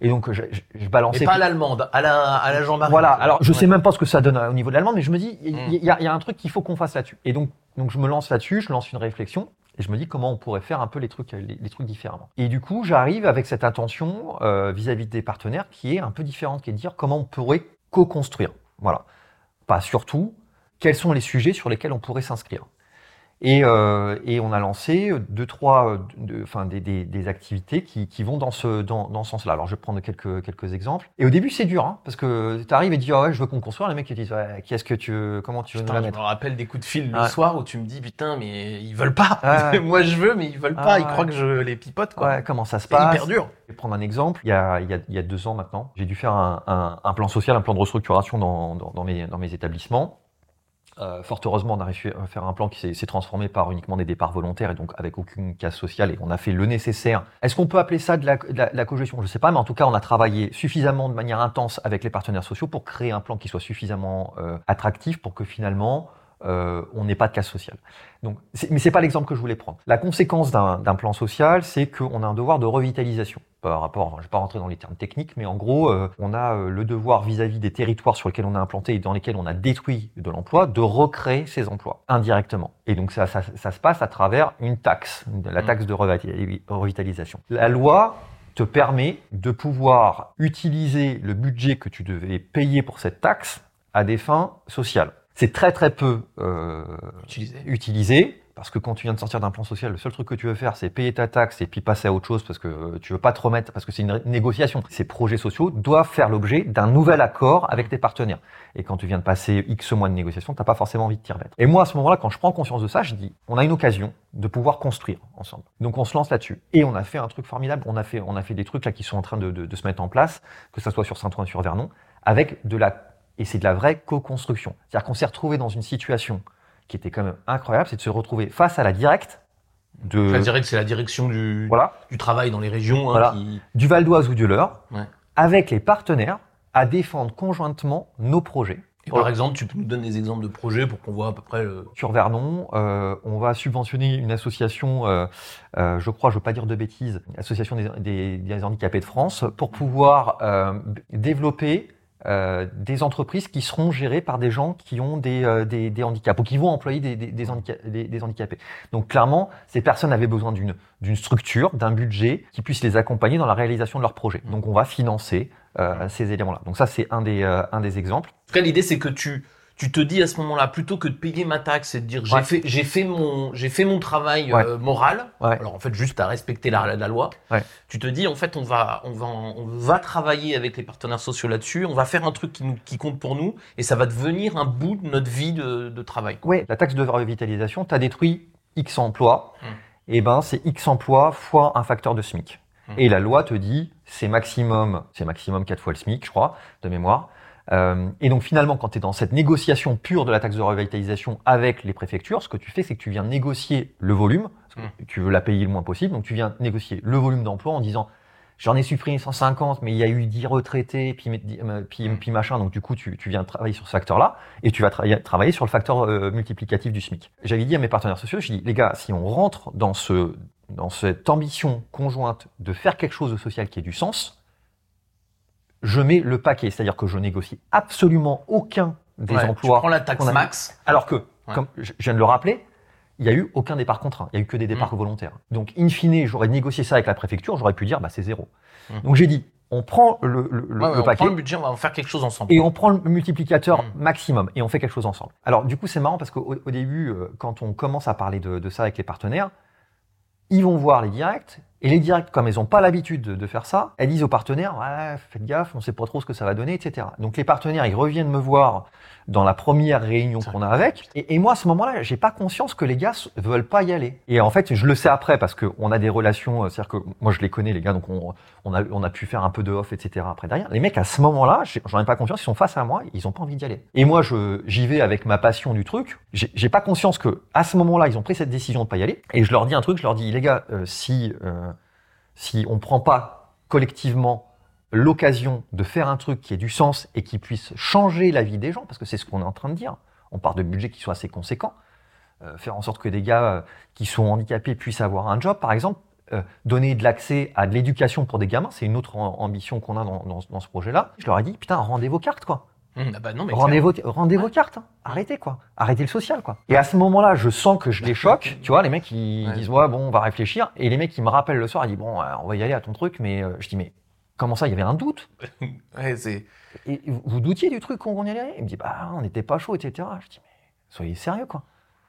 Et donc je, je, balançais. Mais pas à l'allemande, à la, à la Jean-Marie. Voilà. Alors je sais même pas ce que ça donne au niveau de l'allemande, mais je me dis il y, y, a un truc qu'il faut qu'on fasse là-dessus. Et donc donc je me lance là-dessus, je lance une réflexion. Et je me dis comment on pourrait faire un peu les trucs, différemment. Et du coup, j'arrive avec cette intention euh, vis-à-vis des partenaires qui est un peu différente, qui est de dire comment on pourrait co-construire. Voilà. Pas surtout, quels sont les sujets sur lesquels on pourrait s'inscrire. Et, euh, et, on a lancé deux, trois, de, enfin des, des, des, activités qui, qui, vont dans ce, dans, dans ce sens-là. Alors je vais prendre quelques, quelques exemples. Et au début c'est dur, hein, parce que tu arrives et dis ah ouais je veux qu'on construise. Les mecs ils disent ouais, qu'est-ce que tu, comment tu veux nous la mettre Je me rappelle des coups de fil le soir où tu me dis putain mais ils veulent pas. Moi je veux mais ils veulent pas. ils croient que je les pipote quoi. Ouais, comment ça se passe hyper dur. Je vais prendre un exemple. Il y a, il y a, il y a deux ans maintenant, j'ai dû faire un, un, un, plan social, un plan de restructuration dans, dans, dans mes, dans mes établissements. Euh, fort heureusement, on a réussi à faire un plan qui s'est transformé par uniquement des départs volontaires et donc avec aucune casse sociale et on a fait le nécessaire. Est-ce qu'on peut appeler ça de la, de la, cogestion? Je ne sais pas, mais en tout cas, on a travaillé suffisamment de manière intense avec les partenaires sociaux pour créer un plan qui soit suffisamment euh, attractif pour que finalement euh, on n'ait pas de casse sociale. Donc, mais c'est pas l'exemple que je voulais prendre. La conséquence d'un plan social, c'est qu'on a un devoir de revitalisation par rapport, je ne vais pas rentrer dans les termes techniques, mais en gros, euh, on a euh, le devoir vis-à-vis des territoires sur lesquels on a implanté et dans lesquels on a détruit de l'emploi, de recréer ces emplois indirectement. Et donc ça, ça, ça se passe à travers une taxe, la mmh. taxe de revitalisation. La loi te permet de pouvoir utiliser le budget que tu devais payer pour cette taxe à des fins sociales. C'est très très peu euh, utilisé. utilisé. Parce que quand tu viens de sortir d'un plan social, le seul truc que tu veux faire, c'est payer ta taxe et puis passer à autre chose parce que euh, tu veux pas te remettre, parce que c'est une négociation. Ces projets sociaux doivent faire l'objet d'un nouvel accord avec tes partenaires. Et quand tu viens de passer X mois de négociation, t'as pas forcément envie de t'y remettre. Et moi, à ce moment-là, quand je prends conscience de ça, je dis, on a une occasion de pouvoir construire ensemble. Donc on se lance là-dessus. Et on a fait un truc formidable. On a fait, on a fait des trucs là qui sont en train de, de, de se mettre en place, que ça soit sur Saint-Ouen-sur-Vernon, avec de la et c'est de la vraie co-construction. C'est-à-dire qu'on s'est retrouvé dans une situation qui était quand même incroyable, c'est de se retrouver face à la directe de... La directe, c'est la direction du, voilà. du travail dans les régions. Hein, Du Val d'Oise ou du Leur, avec les partenaires à défendre conjointement nos projets. par exemple, tu peux nous donner des exemples de projets pour qu'on voit à peu près. Le... Sur Vernon, euh, on va subventionner une association, euh, euh, je crois, je ne veux pas dire de bêtises, association des, des, handicapés de France, pour pouvoir développer euh, des entreprises qui seront gérées par des gens qui ont des, euh, des, des handicapés ou qui vont employer des, des, handicapés. Donc clairement, ces personnes avaient besoin d'une structure, d'un budget qui puisse les accompagner dans la réalisation de leur projet. Donc on va financer euh, ces éléments-là. Donc ça, c'est un, des un des exemples. En tout cas, l'idée, c'est que tu tu te dis à ce moment-là, plutôt que de payer ma taxe et de dire j'ai fait, j'ai fait mon, j'ai fait mon travail euh, moral. Alors en fait, juste à respecter la, la loi. Tu te dis en fait, on va, on va, on va travailler avec les partenaires sociaux là-dessus. On va faire un truc qui nous, qui compte pour nous et ça va devenir un bout de notre vie de, de travail. Oui, la taxe de revitalisation, tu as détruit X emplois. Hum. Et eh ben, c'est X emplois fois un facteur de SMIC. Hum. Et la loi te dit, c'est maximum, c'est maximum 4 fois le SMIC, je crois, de mémoire. Euh, et donc finalement, quand tu es dans cette négociation pure de la taxe de revitalisation avec les préfectures, ce que tu fais, c'est que tu viens négocier le volume, parce que mmh. tu veux la payer le moins possible, donc tu viens négocier le volume d'emploi en disant j'en ai supprimé 150, mais il y a eu 10 retraités, puis, euh, puis, mmh. puis machin, donc du coup tu, tu, viens travailler sur ce facteur-là, et tu vas travailler sur le facteur euh, multiplicatif du SMIC. J'avais dit à mes partenaires sociaux, je dis les gars, si on rentre dans, ce, dans cette ambition conjointe de faire quelque chose de social qui ait du sens, je mets le paquet. C'est-à-dire que je négocie absolument aucun des emplois. Tu prends la taxe max. Alors que, comme je viens de le rappeler, il n'y a eu aucun départ contraint. Il n'y a eu que des départs mm. volontaires. Donc, in fine, j'aurais négocié ça avec la préfecture, j'aurais pu dire, bah, c'est zéro. Mm. Donc, j'ai dit, on prend le, le, on paquet. Prend le budget, on va en faire quelque chose ensemble. Et on prend le multiplicateur mm. maximum et on fait quelque chose ensemble. Alors, du coup, c'est marrant parce qu'au au début, euh, quand on commence à parler de, de ça avec les partenaires, ils vont voir les directs et les directs, comme elles n'ont pas l'habitude de, faire ça, elles disent aux partenaires ouais, faites gaffe, on ne sait pas trop ce que ça va donner, etc. Donc les partenaires, ils reviennent me voir dans la première réunion qu'on a avec. Et, moi, à ce moment-là, j'ai pas conscience que les gars veulent pas y aller. Et en fait, je le sais après parce qu'on a des relations, euh, c'est-à-dire que moi, je les connais, les gars, donc on, on, a, on a pu faire un peu de off, etc. après derrière. Les mecs, à ce moment-là, j'en ai pas conscience, ils sont face à moi, ils ont pas envie d'y aller. Et moi, j'y vais avec ma passion du truc. J'ai pas conscience que à ce moment-là, ils ont pris cette décision de pas y aller. Et je leur dis un truc, je leur dis, les gars, euh, si, euh, si on ne prend pas collectivement l'occasion de faire un truc qui ait du sens et qui puisse changer la vie des gens, parce que c'est ce qu'on est en train de dire. On part de budgets qui soient assez conséquents. Euh, faire en sorte que des gars euh, qui sont handicapés puissent avoir un job, par exemple. Euh, donner de l'accès à de l'éducation pour des gamins, c'est une autre ambition qu'on a dans, dans ce projet-là. Je leur ai dit, putain, rendez vos cartes, quoi. Mmh, ah bah rendez, vos, rendez vos cartes, hein. arrêtez quoi, arrêtez le social quoi. Et à ce moment-là, je sens que je les choque, tu vois, les mecs ils disent ouais bon on va réfléchir, et les mecs ils me rappellent le soir, ils disent bon euh, on va y aller à ton truc, mais euh, je dis mais comment ça, il y avait un doute? Ouais, c'est... Et vous doutiez du truc qu'on y allait? Il me dit bah on n'était pas chaud, etc. Je dis mais soyez sérieux quoi.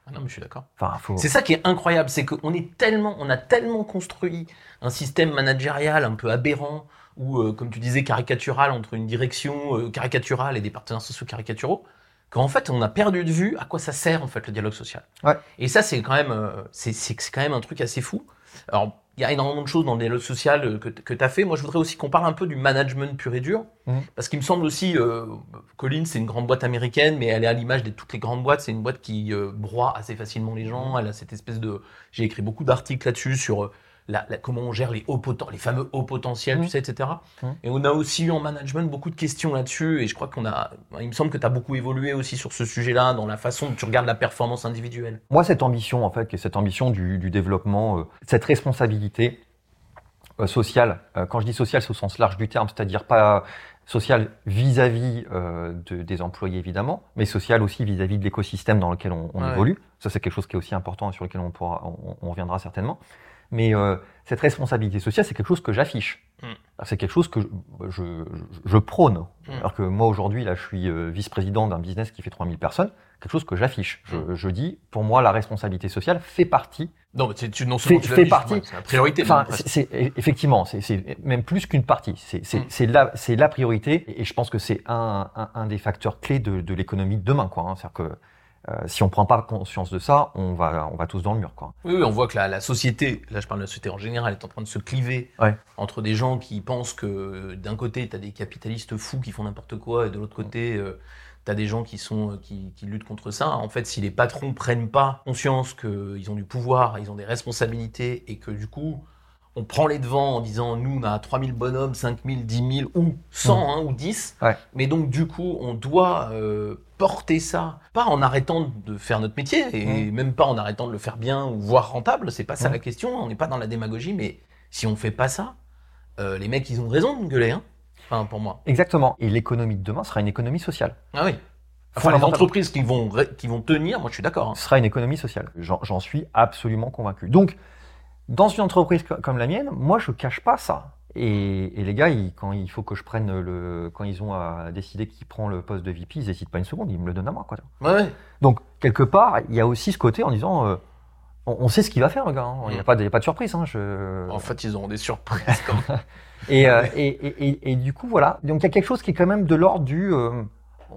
Ah non mais je suis d'accord. Enfin, faut... C'est ça qui est incroyable, c'est qu'on est tellement, on a tellement construit un système managérial un peu aberrant ou, euh, comme tu disais, caricatural entre une direction euh, caricaturale et des partenaires sociaux caricaturaux, qu'en fait, on a perdu de vue à quoi ça sert, en fait, le dialogue social. Ouais. Et ça, c'est quand même, euh, c'est, c'est quand même un truc assez fou. Alors, il y a énormément de choses dans le dialogue social que, que tu as fait. Moi, je voudrais aussi qu'on parle un peu du management pur et dur. Mmh. Parce qu'il me semble aussi, euh, Colline, c'est une grande boîte américaine, mais elle est à l'image de toutes les grandes boîtes. C'est une boîte qui broie assez facilement les gens. Elle a cette espèce de. J'ai écrit beaucoup d'articles là-dessus sur comment on gère les, hauts les fameux hauts potentiels, tu mmh. sais, etc. Mmh. Et on a aussi eu en management beaucoup de questions là-dessus. Et je crois qu'on a. Il me semble que tu as beaucoup évolué aussi sur ce sujet-là, dans la façon dont tu regardes la performance individuelle. Moi, cette ambition, en fait, qui est cette ambition du, développement, euh, cette responsabilité euh, sociale, euh, quand je dis sociale, c'est au sens large du terme, c'est-à-dire pas sociale vis-à-vis des employés évidemment, mais sociale aussi vis-à-vis de l'écosystème dans lequel on, évolue. Ça, c'est quelque chose qui est aussi important et sur lequel on, pourra, on reviendra certainement. Mais euh, cette responsabilité sociale, c'est quelque chose que j'affiche. Mm. C'est quelque chose que je, je, prône. Mm. Alors que moi, aujourd'hui, là, je suis euh, vice-président d'un business qui fait 3000 personnes. Quelque chose que j'affiche. Je, mm. je, dis, pour moi, la responsabilité sociale fait partie. Non, mais tu, non seulement fait, tu fait partie. c'est la priorité. Enfin, c'est, effectivement, c'est, même plus qu'une partie. C'est, la, c'est la priorité. Et je pense que c'est un, un, un, des facteurs clés de, de l'économie de demain. Quoi, hein. C'est-à-dire que euh, si on prend pas conscience de ça, on va, on va tous dans le mur. Quoi. Oui, oui on voit que la, la, société, là je parle de la société en général, est en train de se cliver entre des gens qui pensent que d'un côté, tu as des capitalistes fous qui font n'importe quoi, et de l'autre côté, euh, tu as des gens qui, sont, qui, qui, luttent contre ça. En fait, si les patrons prennent pas conscience qu'ils ont du pouvoir, ils ont des responsabilités, et que du coup, on prend les devants en disant nous on a 3000 bonhommes, 5000, 10 000 ou 100 Mm. hein, ou 10. Ouais. Mais donc du coup on doit euh, porter ça, pas en arrêtant de faire notre métier et même pas en arrêtant de le faire bien ou voire rentable, c'est pas ça Mm. la question, on n'est pas dans la démagogie, mais si on fait pas ça, euh, les mecs ils ont raison de gueuler, hein. enfin pour moi. Exactement. Et l'économie de demain sera une économie sociale. Ah oui. Enfin, les entreprises qui vont, qui vont tenir, moi je suis d'accord. hein. Ce sera une économie sociale. J'en j'en suis absolument convaincu. Donc, dans une entreprise co- comme la mienne, moi, je cache pas ça. Et, et les gars, ils- quand il faut que je prenne le, quand ils ont à décider qui prend le poste de VP, ils n'hésitent pas une seconde, ils me le donnent à moi. Quoi. Ouais. Donc, quelque part, il y a aussi ce côté en disant, euh, on, on sait ce qu'il va faire, le gars. hein. Il n'y a, Mm. pas de- y a pas de surprise. hein. Je... En fait, ils auront des surprises quand même. Et, euh, et, et, et- et du coup, voilà. Donc, il y a quelque chose qui est quand même de l'ordre du. euh,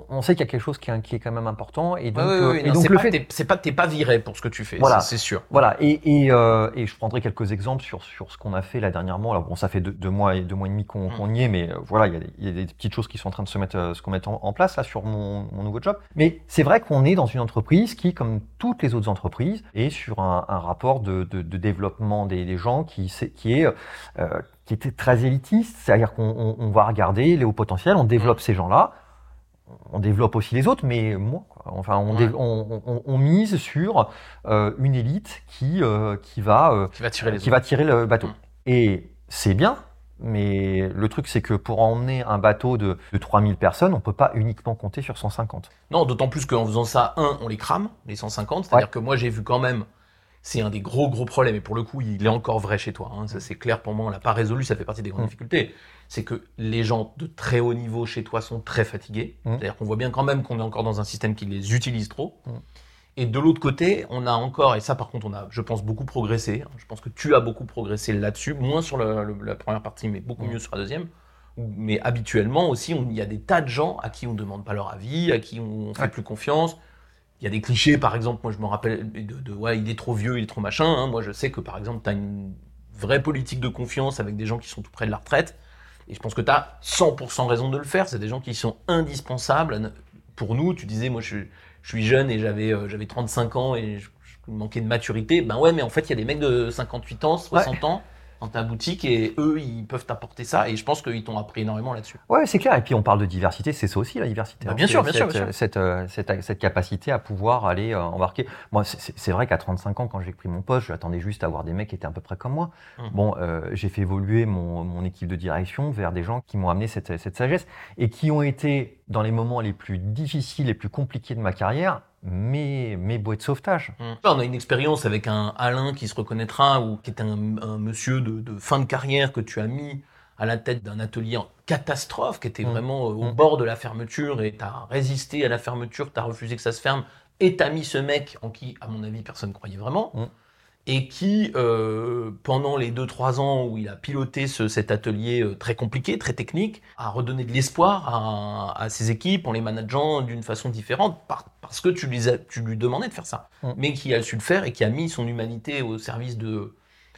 on sait qu'il y a quelque chose qui est, qui est quand même important. Et donc, ouais, euh, ouais, et non, donc c'est le pas, fait. c'est pas, t'es pas viré pour ce que tu fais, Voilà. c'est sûr. Voilà, et, et, euh, et je prendrai quelques exemples sur, sur ce qu'on a fait là dernièrement. Alors, bon, ça fait deux, deux mois et deux mois et demi qu'on Mm. y est, mais euh, voilà, il y, a des- il y a des petites choses qui sont en train de se mettre, se mettre en, en place là sur mon, mon nouveau job. Mais c'est vrai qu'on est dans une entreprise qui, comme toutes les autres entreprises, est sur un, un rapport de, de, de développement des, des gens qui, qui est euh, qui était très élitiste, c'est-à-dire qu'on on- on va regarder les hauts potentiels, on développe ces gens-là, on développe aussi les autres, mais moi, quoi. enfin, on, Ouais. dé- on- on- on mise sur euh, une élite qui, euh, qui, va, euh, Qui va tirer les qui va tirer le bateau. Mm. Et c'est bien, mais le truc, c'est que pour emmener un bateau de, de 3000 personnes, on peut pas uniquement compter sur 150. Non, d'autant plus qu'en faisant ça, un, on les crame, les 150. C'est-à-dire Ouais. que moi, j'ai vu quand même, c'est un des gros, gros problèmes. Et pour le coup, il est encore vrai chez toi. hein. Ça, c'est clair pour moi, on l'a pas résolu. Ça fait partie des grandes Mm. difficultés. C'est que les gens de très haut niveau chez toi sont très fatigués. Mm. C'est-à-dire qu'on voit bien quand même qu'on est encore dans un système qui les utilise trop. Mm. Et de l'autre côté, on a encore, et ça par contre, on a, je pense, beaucoup progressé. Je pense que tu as beaucoup progressé là-dessus, moins sur la première partie, mais beaucoup Mm. mieux sur la deuxième. Mais habituellement aussi, il y a des tas de gens à qui on ne demande pas leur avis, à qui on fait Ouais. plus confiance. Il y a des clichés, par exemple, moi je me rappelle de, de ouais, il est trop vieux, il est trop machin. hein. Moi je sais que par exemple, tu as une vraie politique de confiance avec des gens qui sont tout près de la retraite. Et je pense que tu as 100% raison de le faire. C'est des gens qui sont indispensables pour nous. Tu disais, moi je, je suis jeune et j'avais euh, j'avais 35 ans et je, je manquais de maturité. Ben ouais, mais en fait, il y a des mecs de 58 ans, 60 ans dans ta boutique et eux, ils peuvent t'apporter ça. Et je pense qu'ils t'ont appris énormément là-dessus. Ouais, c'est clair. Et puis on parle de diversité, c'est ça aussi la diversité. Bah, hein. bien sûr, bien sûr, cette, bien sûr. Cette, euh, cette, cette capacité à pouvoir aller euh, embarquer. Moi, c'est- vrai qu'à 35 ans, quand j'ai pris mon poste, j'attendais juste à avoir des mecs qui étaient à peu près comme moi. Mhm. Bon, euh, j'ai fait évoluer mon, mon équipe de direction vers des gens qui m'ont amené cette, cette sagesse et qui ont été, dans les moments les plus difficiles, les plus compliqués de ma carrière, mes, mes bouées de sauvetage. On a une expérience avec un Alain qui se reconnaîtra, ou qui est un, un monsieur de, de fin de carrière que tu as mis à la tête d'un atelier en catastrophe, qui était Mm. vraiment euh, au Mm. bord de la fermeture, et tu as résisté à la fermeture, tu as refusé que ça se ferme, et tu as mis ce mec en qui, à mon avis, personne ne croyait vraiment, Mm. Et qui, euh, pendant les 2-3 ans où il a piloté ce- cet atelier euh, très compliqué, très technique, a redonné de l'espoir à, à ses équipes en les manageant d'une façon différente, par- parce que tu lui, as- tu lui demandais de faire ça Mm. mais qui a su le faire et qui a mis son humanité au service de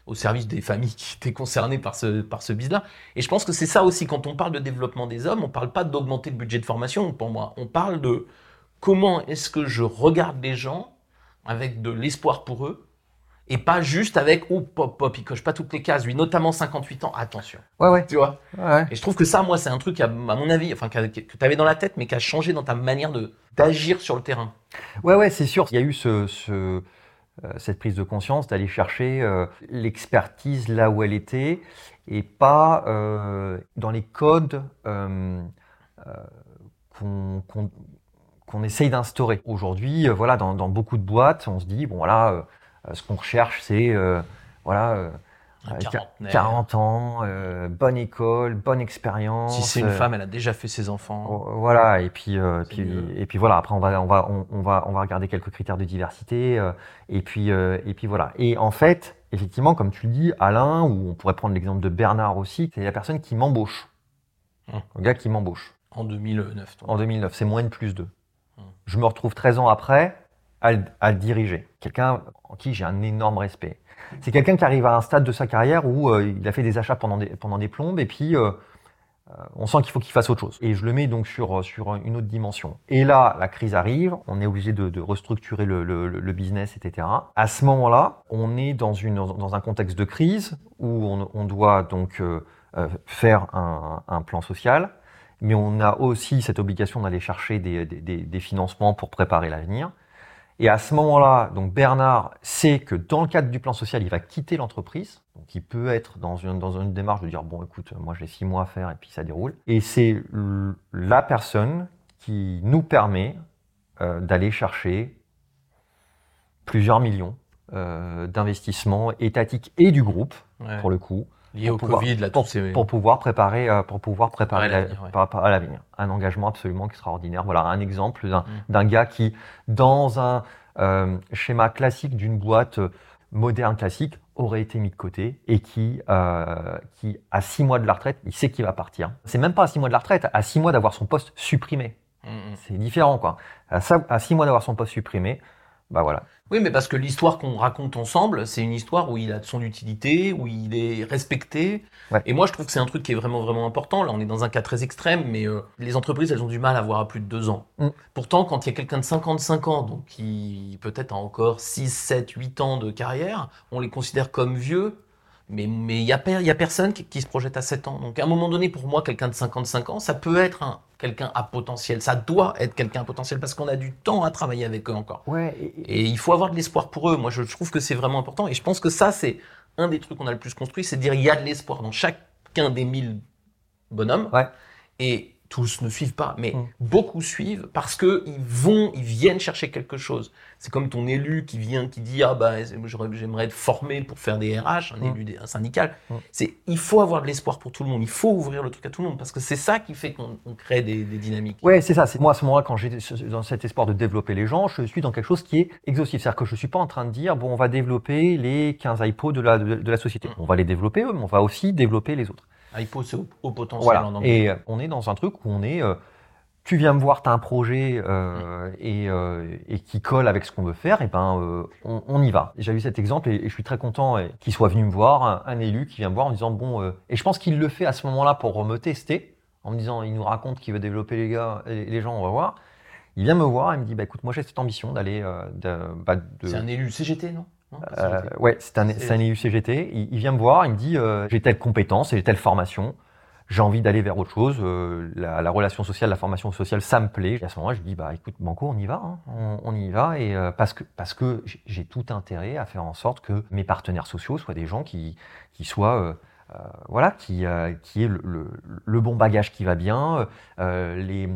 au service des familles qui étaient concernées par ce, par ce bise-là. Et je pense que c'est ça aussi, quand on parle de développement des hommes, on parle pas d'augmenter le budget de formation pour moi. On parle de comment est-ce que je regarde les gens avec de l'espoir pour eux et pas juste avec oh pop pop, il coche pas toutes les cases, lui, notamment 58 ans, attention. Ouais, ouais. Tu vois ouais. Et je trouve que ça, moi, c'est un truc, à, à mon avis, enfin, que, tu avais dans la tête, mais qui a changé dans ta manière de d'agir sur le terrain. Ouais, ouais, c'est sûr. Il y a eu ce, ce, euh, cette prise de conscience d'aller chercher euh, l'expertise là où elle était et pas euh, dans les codes euh, qu'on qu'on- qu'on essaye d'instaurer. Aujourd'hui, euh, voilà, dans, dans beaucoup de boîtes, on se dit, bon, voilà, ce qu'on recherche, c'est euh, voilà, euh, Un euh, quarantenaire. 40 ans, euh, bonne école, bonne expérience. Si c'est une euh, femme, elle a déjà fait ses enfants. Oh, Voilà, et puis, euh, et puis voilà, après on va, on, va, on, on va, on va regarder quelques critères de diversité, euh, et, puis, euh, et puis voilà. Et en fait, effectivement, comme tu le dis, Alain, ou on pourrait prendre l'exemple de Bernard aussi, c'est la personne qui m'embauche. Hum. Le gars qui m'embauche En 2009. toi. en 2009, c'est moins de plus 2. Hum. Je me retrouve 13 ans après à le, le diriger. Quelqu'un en qui j'ai un énorme respect. C'est quelqu'un qui arrive à un stade de sa carrière où euh, il a fait des achats pendant des, pendant des plombes et puis euh, on sent qu'il faut qu'il fasse autre chose. Et je le mets donc sur, sur une autre dimension. Et là, la crise arrive, on est obligé de, restructurer le, business, etc. À ce moment-là, on est dans, une, dans un contexte de crise où on, doit donc faire un, plan social, mais on a aussi cette obligation d'aller chercher des, des financements pour préparer l'avenir. Et à ce moment-là, donc Bernard sait que dans le cadre du plan social, il va quitter l'entreprise. Donc il peut être dans une, dans une démarche de dire bon écoute, moi j'ai six mois à faire et puis ça déroule. Et c'est la personne qui nous permet euh, d'aller chercher plusieurs millions euh, d'investissements étatiques et du groupe pour le coup Lié au Covid, là, pour, pour, pouvoir préparer, euh, pour pouvoir préparer à l'avenir. Un engagement absolument extraordinaire. Voilà un exemple d'un mm. gars qui, dans un euh, schéma classique d'une boîte euh, moderne classique, aurait été mis de côté et qui, qui à six mois de la retraite, il sait qu'il va partir. C'est même pas à six mois de la retraite, à six mois d'avoir son poste supprimé. Mm, mm. C'est différent, quoi. À, à six mois d'avoir son poste supprimé, bah voilà. Oui, mais parce que l'histoire qu'on raconte ensemble, c'est une histoire où il a son utilité, où il est respecté. Et moi, je trouve que c'est un truc qui est vraiment, vraiment important. Là, on est dans un cas très extrême, mais euh, les entreprises, elles ont du mal à voir à plus de deux ans. Mm. Pourtant, quand il y a quelqu'un de 55 ans, donc qui peut-être a encore 6, 7, 8 ans de carrière, on les considère comme vieux. Mais il mais n'y a, y a personne qui, se projette à 7 ans. Donc à un moment donné, pour moi, quelqu'un de 55 ans, ça peut être un, quelqu'un à potentiel. Ça doit être quelqu'un à potentiel parce qu'on a du temps à travailler avec eux encore. Ouais, et, il faut avoir de l'espoir pour eux. Moi, je trouve que c'est vraiment important. Et je pense que ça, c'est un des trucs qu'on a le plus construit, c'est de dire il y a de l'espoir dans chacun des 1000 bonhommes. Ouais. Et tous ne suivent pas, mais mm. beaucoup suivent parce que ils vont, ils viennent chercher quelque chose. C'est comme ton élu qui vient, qui dit ah bah j'aimerais être formé pour faire des RH, un mm. élu un syndical. Mm. C'est il faut avoir de l'espoir pour tout le monde, il faut ouvrir le truc à tout le monde parce que c'est ça qui fait qu'on crée des, dynamiques. Ouais, c'est ça. Moi à ce moment-là quand j'ai dans cet espoir de développer les gens, je suis dans quelque chose qui est exhaustif. C'est-à-dire que je suis pas en train de dire bon on va développer les 15 IPO de la de, la société. On va les développer eux, mais on va aussi développer les autres. Hypo, c'est au, potentiel en anglais. Et euh, on est dans un truc où on est. Euh, tu viens me voir, tu as un projet euh, et, qui colle avec ce qu'on veut faire, et ben on, y va. J'ai eu cet exemple et, je suis très content qu'il soit venu me voir, un, élu qui vient me voir en disant bon, et je pense qu'il le fait à ce moment-là pour me tester, en me disant il nous raconte qu'il veut développer les gars, les, gens, on va voir. Il vient me voir et me dit bah écoute, moi j'ai cette ambition d'aller. Bah, de, C'est un élu CGT, non? Euh, ouais, c'est un, un EUCGT. Il, il, vient me voir, il me dit euh, j'ai telle compétence, j'ai telle formation, j'ai envie d'aller vers autre chose. Euh, la, la, relation sociale, la formation sociale, ça me plaît. Et à ce moment-là, je dis bah écoute, Banco, on y va, hein. on, on, y va, et euh, parce que parce que j'ai tout intérêt à faire en sorte que mes partenaires sociaux soient des gens qui qui soient euh, voilà, qui, qui aient le, le, le, bon bagage qui va bien, les,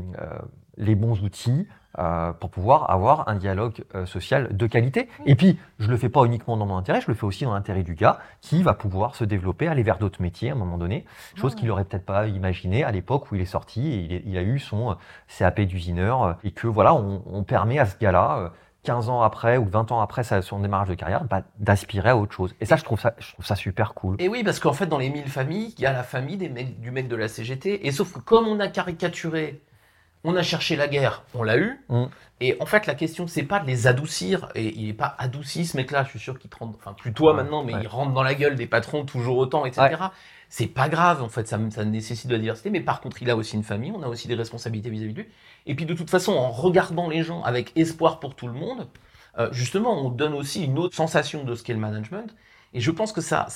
les bons outils, euh, pour pouvoir avoir un dialogue euh, social de qualité. Et puis, je le fais pas uniquement dans mon intérêt, je le fais aussi dans l'intérêt du gars qui va pouvoir se développer, aller vers d'autres métiers à un moment donné, chose qu'il n'aurait peut-être pas imaginé à l'époque où il est sorti et il, a eu son euh, CAP d'usineur et que voilà, on, on, permet à ce gars-là 15 ans après ou 20 ans après son démarrage de carrière, bah, d'aspirer à autre chose. Et ça, je trouve ça, je trouve ça super cool. Et oui, parce qu'en fait, dans les 1000 familles, il y a la famille des mecs, du mec de la CGT. Et sauf que comme on a caricaturé on a cherché la guerre, on l'a eu. Mm. Et en fait, la question, c'est pas de les adoucir. Et il est pas adouci, ce mec-là. Je suis sûr qu'il te rentre, enfin, plus toi maintenant, mais il rentre dans la gueule des patrons toujours autant, etc. C'est pas grave, en fait, ça, ça, nécessite de la diversité. Mais par contre, il a aussi une famille, on a aussi des responsabilités vis-à-vis de lui. Et puis, de toute façon, en regardant les gens avec espoir pour tout le monde, euh, justement, on donne aussi une autre sensation de ce qu'est le management. Et je pense que ça,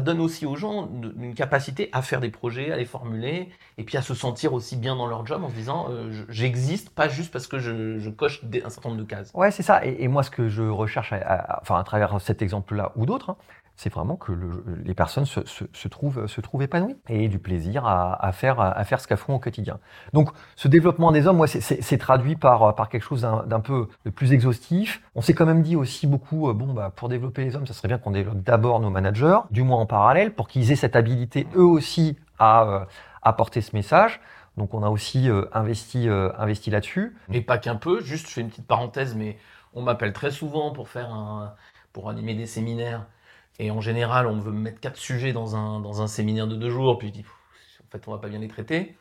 donne aussi aux gens une capacité à faire des projets, à les formuler, et puis à se sentir aussi bien dans leur job en se disant euh, j'existe, pas juste parce que je, coche un certain nombre de cases. Ouais, c'est ça. Et, moi, ce que je recherche, enfin, à travers cet exemple-là ou d'autres, hein, c'est vraiment que les personnes se, trouvent, épanouies et du plaisir à, faire, à ce qu'elles font au quotidien. Donc, ce développement des hommes, moi, c'est traduit par, quelque chose d'un peu plus exhaustif. On s'est quand même dit aussi beaucoup, euh, bon, bah, pour développer les hommes, ça serait bien qu'on développe d'abord nos managers, du moins en parallèle, pour qu'ils aient cette habilité eux aussi à, euh, ce message. Donc, on a aussi euh, investi, là-dessus. Mais pas qu'un peu. Juste, je fais une petite parenthèse, mais on m'appelle très souvent pour faire pour animer des séminaires et en général, on veut mettre quatre sujets dans un, dans un séminaire de deux jours, puis je dis, en fait, on va pas bien les traiter.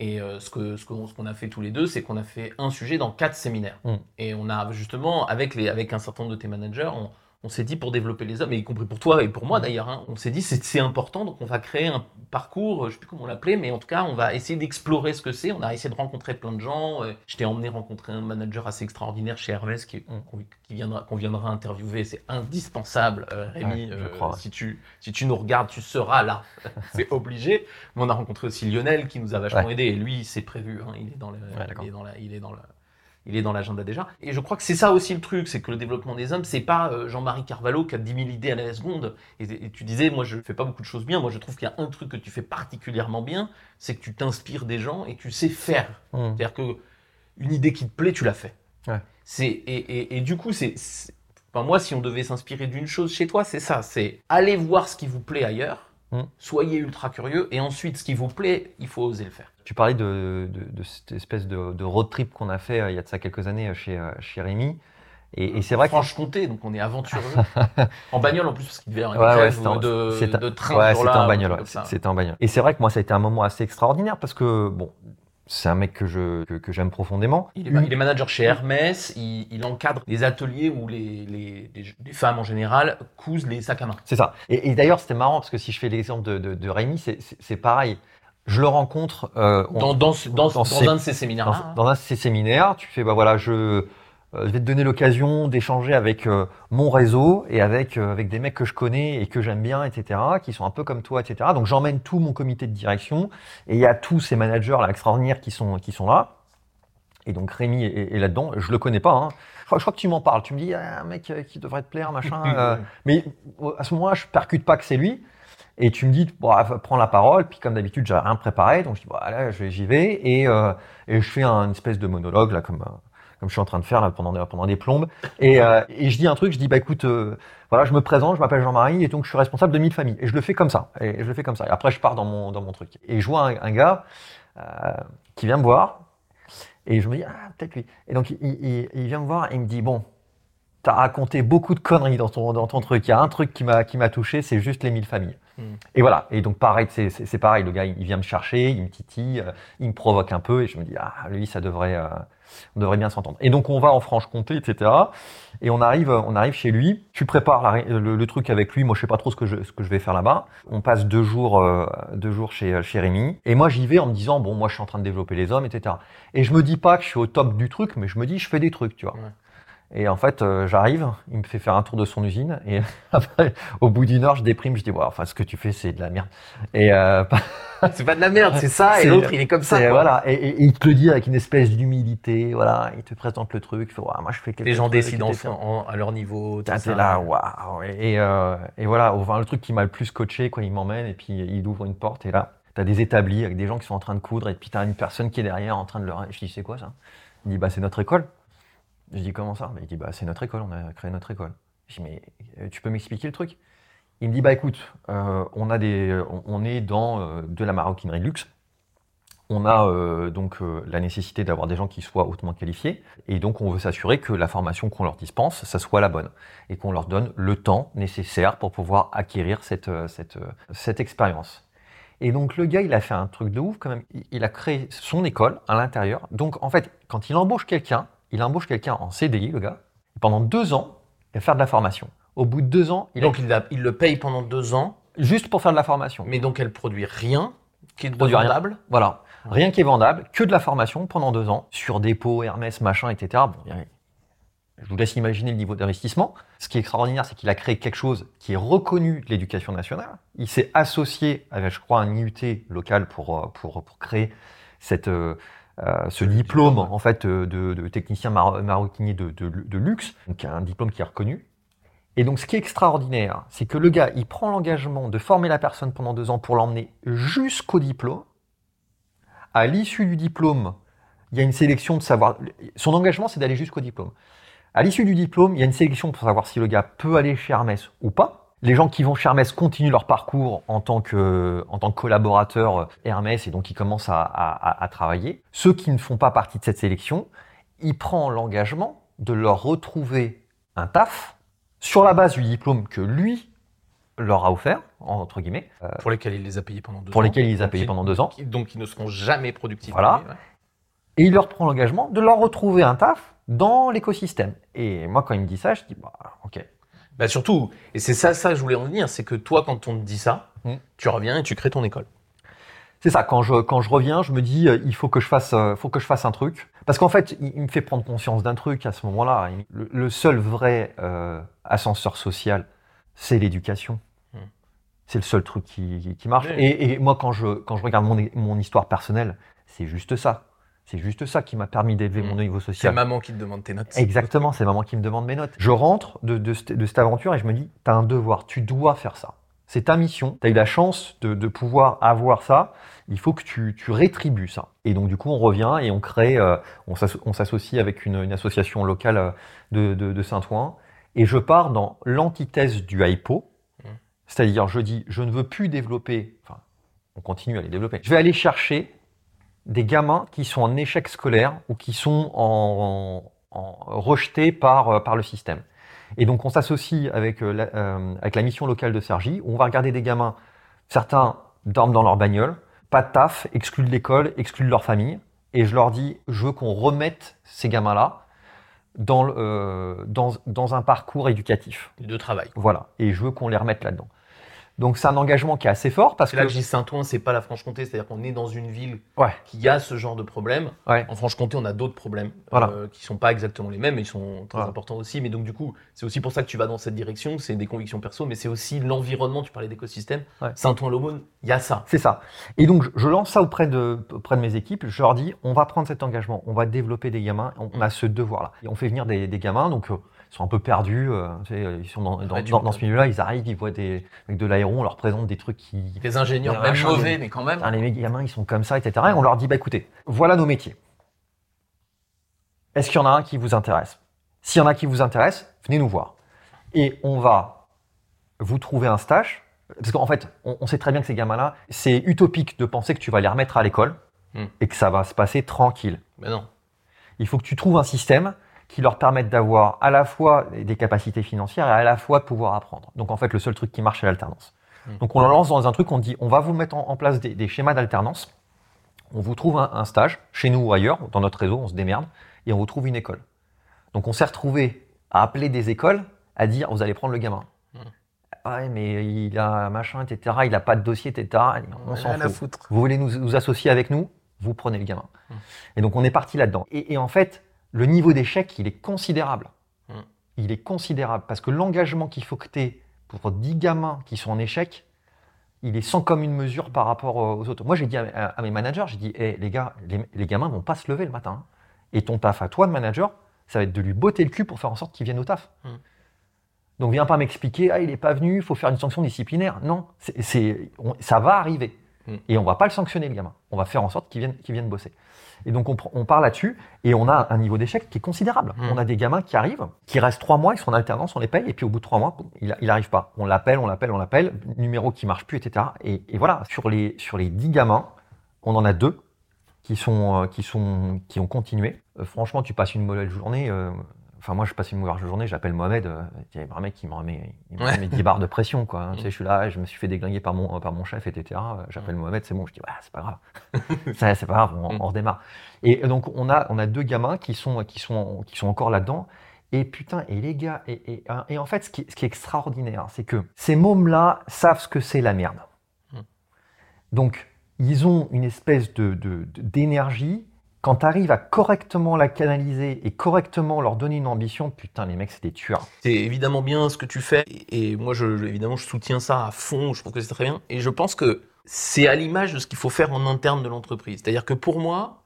Et euh, ce qu'on ce qu'on a fait tous les deux, c'est qu'on a fait un sujet dans quatre séminaires. Mm. Et on a justement, avec, les, avec un certain nombre de tes managers, on, on s'est dit pour développer les hommes, et y compris pour toi et pour moi d'ailleurs, hein, on s'est dit c'est important, donc on va créer un parcours, je sais plus comment on l'appelait, mais en tout cas, on va essayer d'explorer ce que c'est. On a essayé de rencontrer plein de gens. Je t'ai emmené rencontrer un manager assez extraordinaire chez Hermès qui, qui viendra, qu'on viendra interviewer. C'est indispensable, Rémi. si, tu, si tu nous regardes, tu seras là. c'est obligé. Mais on a rencontré aussi Lionel qui nous a vachement aidé. Et lui, c'est prévu. Hein. il est dans le, il est dans la, il est dans le, il est dans l'agenda déjà. Et je crois que c'est ça aussi le truc, c'est que le développement des hommes, c'est pas euh, Jean-Marie Carvalho qui a 10 000 idées à la seconde. Et, tu disais, moi je fais pas beaucoup de choses bien, moi je trouve qu'il y a un truc que tu fais particulièrement bien, c'est que tu t'inspires des gens et tu sais faire. Mmh. C'est-à-dire que une idée qui te plaît, tu la fais. C'est et, et, du coup, c'est enfin, moi si on devait s'inspirer d'une chose chez toi, c'est ça, c'est aller voir ce qui vous plaît ailleurs Hmm. Soyez ultra curieux et ensuite, ce qui vous plaît, il faut oser le faire. Tu parlais de, cette espèce de, road trip qu'on a fait euh, il y a de ça quelques années euh, chez, euh, chez Rémi. Et, c'est vrai Franche-Comté, donc on est aventureux. en bagnole en plus, parce qu'il devait y avoir une ouais, de, de, train. Ouais, c'était en bagnole. C'était en bagnole. Et c'est vrai que moi, ça a été un moment assez extraordinaire parce que, bon, c'est un mec que je que, j'aime profondément. Il est, il est, manager chez Hermès. Il, encadre les ateliers où les, les, femmes en général cousent les sacs à main. C'est ça. Et, d'ailleurs, c'était marrant parce que si je fais l'exemple de, de, de Rémi, c'est pareil. Je le rencontre euh, dans, dans, dans, dans, un de ses séminaires. Hein. Dans, un de ses séminaires, tu fais bah voilà, je euh, je vais te donner l'occasion d'échanger avec euh, mon réseau et avec, euh, avec des mecs que je connais et que j'aime bien, etc., qui sont un peu comme toi, etc. Donc j'emmène tout mon comité de direction et il y a tous ces managers là, extraordinaires qui sont, qui sont là. Et donc Rémi est, là-dedans. Je le connais pas. Hein. Je, crois, je, crois, que tu m'en parles. Tu me dis, ah, un mec qui devrait te plaire, machin. mais à ce moment-là, je percute pas que c'est lui. Et tu me dis, bon, prends la parole. Puis comme d'habitude, j'ai rien préparé. Donc je dis, allez, j'y vais. Et, et, je fais un espèce de monologue, là, comme comme je suis en train de faire là, pendant, pendant des plombes. Et, euh, et, je dis un truc, je dis bah écoute, euh, voilà, je me présente, je m'appelle Jean-Marie et donc je suis responsable de 1000 familles. Et je le fais comme ça. Et je le fais comme ça. Après je pars dans mon dans mon truc. Et je vois un, gars euh, qui vient me voir et je me dis ah peut-être lui. Et donc il, il, il, vient me voir et il me dit bon. T'as raconté beaucoup de conneries dans ton, dans ton truc. Il y a un truc qui m'a, qui m'a touché, c'est juste les 1000 familles. Hmm. Et voilà. Et donc, pareil, c'est, pareil. Le gars, il vient me chercher, il me titille, il me provoque un peu et je me dis, ah, lui, ça devrait, on devrait bien s'entendre. Et donc on va en Franche-Comté, etc. Et on arrive, on arrive chez lui. Tu prépares le, truc avec lui. Moi, je sais pas trop ce que je, ce que je vais faire là-bas. On passe deux jours, euh, deux jours chez, chez Rémi. Et moi, j'y vais en me disant, bon, moi, je suis en train de développer les hommes, etc. Et je me dis pas que je suis au top du truc, mais je me dis, je fais des trucs, tu vois. Et en fait, euh, j'arrive, il me fait faire un tour de son usine, et après, au bout d'une heure, je déprime, je dis, ouais, enfin, ce que tu fais, c'est de la merde. Et euh, c'est pas de la merde, c'est ça, et l'autre, il est comme ça. Voilà, et, il te le dit avec une espèce d'humilité, voilà, il te présente le truc, fait, moi, je fais quelque Les gens décident à leur niveau. C'est là, waouh. Et, euh, et, voilà, enfin, le truc qui m'a le plus coaché, quoi, il m'emmène, et puis il ouvre une porte, et là, t'as des établis avec des gens qui sont en train de coudre, et puis t'as une personne qui est derrière en train de leur. Je dis, c'est quoi ça? Il dit, bah, c'est notre école. Je dis comment ça? Il dit bah c'est notre école, on a créé notre école. Je dis mais euh, tu peux m'expliquer le truc? Il me dit bah écoute, euh, on a des, on est dans euh, de la maroquinerie de luxe. On a donc la nécessité d'avoir des gens qui soient hautement qualifiés et donc on veut s'assurer que la formation qu'on leur dispense, ça soit la bonne et qu'on leur donne le temps nécessaire pour pouvoir acquérir cette, cette, cette expérience. Et donc le gars, il a fait un truc de ouf quand même. Il a créé son école à l'intérieur. Donc en fait, quand il embauche quelqu'un, il embauche quelqu'un en CDI, le gars. pendant deux ans, il va faire de la formation. Au bout de deux ans, il donc il, le paye pendant deux ans. Juste pour faire de la formation. Mais donc elle produit rien qui est vendable. Voilà. Rien qui est vendable, que de la formation pendant deux ans sur dépôt, Hermès, machin, etc. Bon, je vous laisse imaginer le niveau d'investissement. Ce qui est extraordinaire, c'est qu'il a créé quelque chose qui est reconnu de l'éducation nationale. Il s'est associé avec, je crois, un IUT local pour, euh, pour, pour créer cette, euh, ce diplôme, en fait euh, de, technicien maroquinier de, luxe, donc un diplôme qui est reconnu. Et donc ce qui est extraordinaire, c'est que le gars, il prend l'engagement de former la personne pendant deux ans pour l'emmener jusqu'au diplôme. À l'issue du diplôme, il y a une sélection de savoir. Son engagement, c'est d'aller jusqu'au diplôme. À l'issue du diplôme, il y a une sélection pour savoir si le gars peut aller chez Hermès ou pas. Les gens qui vont chez Hermès continuent leur parcours en tant que, en tant que collaborateurs Hermès et donc ils commencent à, à, travailler. Ceux qui ne font pas partie de cette sélection, il prend l'engagement de leur retrouver un taf sur la base du diplôme que lui leur a offert, entre guillemets. Euh, pour lesquels il les a payés pendant deux ans. Pour lesquels il les a payés pendant deux ans. Donc ils ne seront jamais productifs. Voilà. Et il leur prend l'engagement de leur retrouver un taf dans l'écosystème. Et moi, quand il me dit ça, je dis, bah, ok, bah surtout, et c'est ça, ça je voulais en venir, c'est que toi, quand on te dit ça, hmm. tu reviens et tu crées ton école. C'est ça. Quand je quand je reviens, je me dis euh, il faut que je fasse euh, faut que je fasse un truc parce qu'en fait il, me fait prendre conscience d'un truc à ce moment-là. Le, seul vrai euh, ascenseur social, c'est l'éducation. Hmm. C'est le seul truc qui, qui marche. Et, et, moi quand je quand je regarde mon mon histoire personnelle, c'est juste ça. C'est juste ça qui m'a permis d'élever mon hmm. niveau social. C'est maman qui te demande tes notes. Exactement, c'est maman qui me demande mes notes. Je rentre de, de, de cette aventure et je me dis, tu as un devoir, tu dois faire ça. C'est ta mission. Tu as eu la chance de, pouvoir avoir ça. Il faut que tu, rétribues ça. Et donc, du coup, on revient et on crée, euh, on s'associe avec une, association locale euh, de, Saint-Ouen. Et je pars dans l'antithèse du hypo. Mmh. C'est-à-dire, je dis, je ne veux plus développer, enfin, on continue à les développer. Je vais aller chercher des gamins qui sont en échec scolaire ou qui sont en, rejetés par, euh, par le système. Et donc on s'associe avec, euh, la, euh, avec la mission locale de Sergi, où on va regarder des gamins, certains dorment dans leur bagnole, pas de taf, exclus de l'école, exclus de leur famille, et je leur dis, je veux qu'on remette ces gamins-là dans, euh, dans, dans un parcours éducatif. De travail. Voilà, et je veux qu'on les remette là-dedans. Donc c'est un engagement qui est assez fort parce que là que je dis Saint-Ouen, c'est pas la Franche-Comté, c'est-à-dire qu'on est dans une ville qui a ce genre de problème. En Franche-Comté, on a d'autres problèmes voilà. euh, qui sont pas exactement les mêmes, mais ils sont très importants aussi. Mais donc du coup, c'est aussi pour ça que tu vas dans cette direction. C'est des convictions perso, mais c'est aussi l'environnement. Tu parlais d'écosystème. Saint-Ouen-l'Aumône, il y a ça. C'est ça. Et donc je lance ça auprès de auprès de mes équipes. Je leur dis, on va prendre cet engagement, on va développer des gamins. On a ce devoir-là. on fait venir des, des gamins, donc. Euh, sont un peu perdus. Euh, ils sont dans, dans, ce milieu-là, ils arrivent, ils voient des, de l'aéron, on leur présente des trucs qui. Des ingénieurs, même mauvais, mais quand même. les gamins, ils sont comme ça, etc. Et on leur dit, bah écoutez, voilà nos métiers. Est-ce qu'il y en a un qui vous intéresse? S'il y en a qui vous intéresse, venez nous voir. Et on va vous trouver un stage. Parce qu'en fait, on, sait très bien que ces gamins-là, c'est utopique de penser que tu vas les remettre à l'école hmm. et que ça va se passer tranquille. Mais non. Il faut que tu trouves un système qui leur permettent d'avoir à la fois des capacités financières et à la fois de pouvoir apprendre. Donc en fait, le seul truc qui marche, c'est l'alternance. Mmh. Donc on leur lance dans un truc, on dit, on va vous mettre en, place des, schémas d'alternance, on vous trouve un, stage, chez nous ou ailleurs, dans notre réseau, on se démerde, et on vous trouve une école. Donc on s'est retrouvé à appeler des écoles, à dire, vous allez prendre le gamin. Mmh. Ouais, mais il a machin, etc. Il n'a pas de dossier, etc. On, s'en fout. Vous voulez nous, associer avec nous Vous prenez le gamin. Mmh. Et donc on est parti là-dedans. et, en fait, le niveau d'échec, il est considérable. Hmm. Il est considérable parce que l'engagement qu'il faut que tu aies pour 10 gamins qui sont en échec, il est sans comme une mesure par rapport aux autres. Moi, j'ai dit à, mes managers, j'ai dit, hey, les gars, les, les, gamins vont pas se lever le matin. Hein. Et ton taf à toi de manager, ça va être de lui botter le cul pour faire en sorte qu'il vienne au taf. Hmm. Donc, viens pas m'expliquer, ah, il n'est pas venu, il faut faire une sanction disciplinaire. Non, c'est, ça va arriver. Hmm. Et on va pas le sanctionner, le gamin. On va faire en sorte qu'il vienne, qu'il vienne bosser. Et donc, on, on part là-dessus et on a un niveau d'échec qui est considérable. Hmm. On a des gamins qui arrivent, qui restent trois mois, ils sont en alternance, on les paye, et puis au bout de trois mois, il n'arrive pas. On l'appelle, on l'appelle, on l'appelle, numéro qui marche plus, etc. Et, et, voilà, sur les, sur les dix gamins, on en a deux qui, sont, euh, qui, sont, qui ont continué. Euh, franchement, tu passes une mauvaise journée. Euh, Enfin, moi, je passe une mauvaise journée, j'appelle Mohamed. Euh, il y a un mec qui me remet, il me 10 barres de pression. Quoi. Hein. tu sais, je suis là, je me suis fait déglinguer par mon, par mon chef, etc. J'appelle Mohamed, c'est bon. Je dis, ouais, c'est pas grave. c'est pas grave, on, redémarre. Et donc, on a, on a deux gamins qui sont, qui sont, qui sont encore là-dedans. Et putain, et les gars, et, et, et en fait, ce qui, ce qui est extraordinaire, c'est que ces mômes-là savent ce que c'est la merde. Mm. Donc, ils ont une espèce de, d'énergie quand tu arrives à correctement la canaliser et correctement leur donner une ambition, putain, les mecs, c'est des tueurs. C'est évidemment bien ce que tu fais. Et moi, je, évidemment, je soutiens ça à fond. Je trouve que c'est très bien. Et je pense que c'est à l'image de ce qu'il faut faire en interne de l'entreprise. C'est-à-dire que pour moi,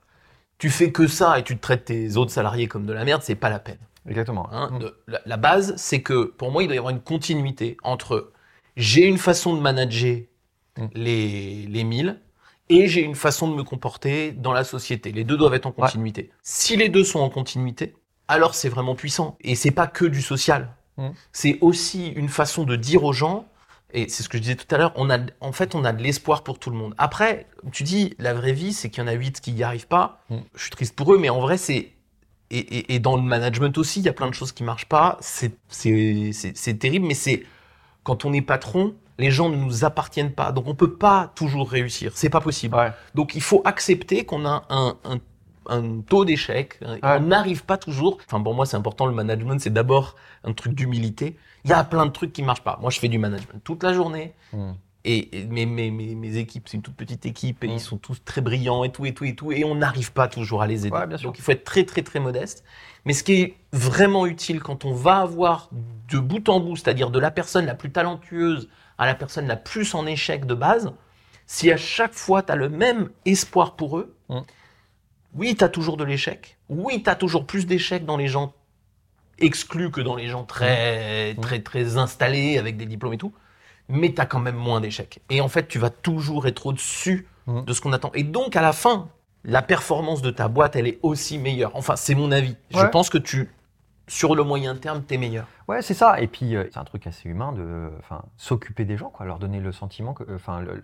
tu fais que ça et tu te traites tes autres salariés comme de la merde, c'est pas la peine. Exactement. Hein, la, base, c'est que pour moi, il doit y avoir une continuité entre j'ai une façon de manager mm. les, les 1000 et j'ai une façon de me comporter dans la société. Les deux doivent être en continuité. Si les deux sont en continuité, alors c'est vraiment puissant. Et c'est pas que du social. Mmh. C'est aussi une façon de dire aux gens, et c'est ce que je disais tout à l'heure, on a, en fait, on a de l'espoir pour tout le monde. Après, tu dis, la vraie vie, c'est qu'il y en a huit qui n'y arrivent pas. Mmh. Je suis triste pour eux, mais en vrai, c'est et, et, et, dans le management aussi, il y a plein de choses qui marchent pas. C'est terrible, mais c'est quand on est patron, les gens ne nous appartiennent pas. Donc on peut pas toujours réussir. C'est pas possible. Donc il faut accepter qu'on a un, taux d'échec. On n'arrive pas toujours. Enfin pour moi c'est important le management, c'est d'abord un truc d'humilité. Il y a plein de trucs qui marchent pas. Moi je fais du management toute la journée. Hmm. Et, mes, mes, équipes, c'est une toute petite équipe, et Mm. ils sont tous très brillants et tout, et tout, et tout, et on n'arrive pas toujours à les aider. Ouais, bien sûr. Donc il faut être très, très, très modeste. Mais ce qui est vraiment utile quand on va avoir de bout en bout, c'est-à-dire de la personne la plus talentueuse à la personne la plus en échec de base, si à chaque fois tu as le même espoir pour eux, Mm. oui, tu as toujours de l'échec, oui, tu as toujours plus d'échecs dans les gens exclus que dans les gens très, Mm. très, très installés avec des diplômes et tout, mais tu as quand même moins d'échecs. Et en fait, tu vas toujours être au-dessus Mm. de ce qu'on attend. Et donc, à la fin, la performance de ta boîte, elle est aussi meilleure. Enfin, c'est mon avis. Je pense que tu, sur le moyen terme, tu es meilleur. Ouais, c'est ça. Et puis, euh, c'est un truc assez humain de s'occuper des gens, quoi, leur donner le sentiment, que, enfin, le-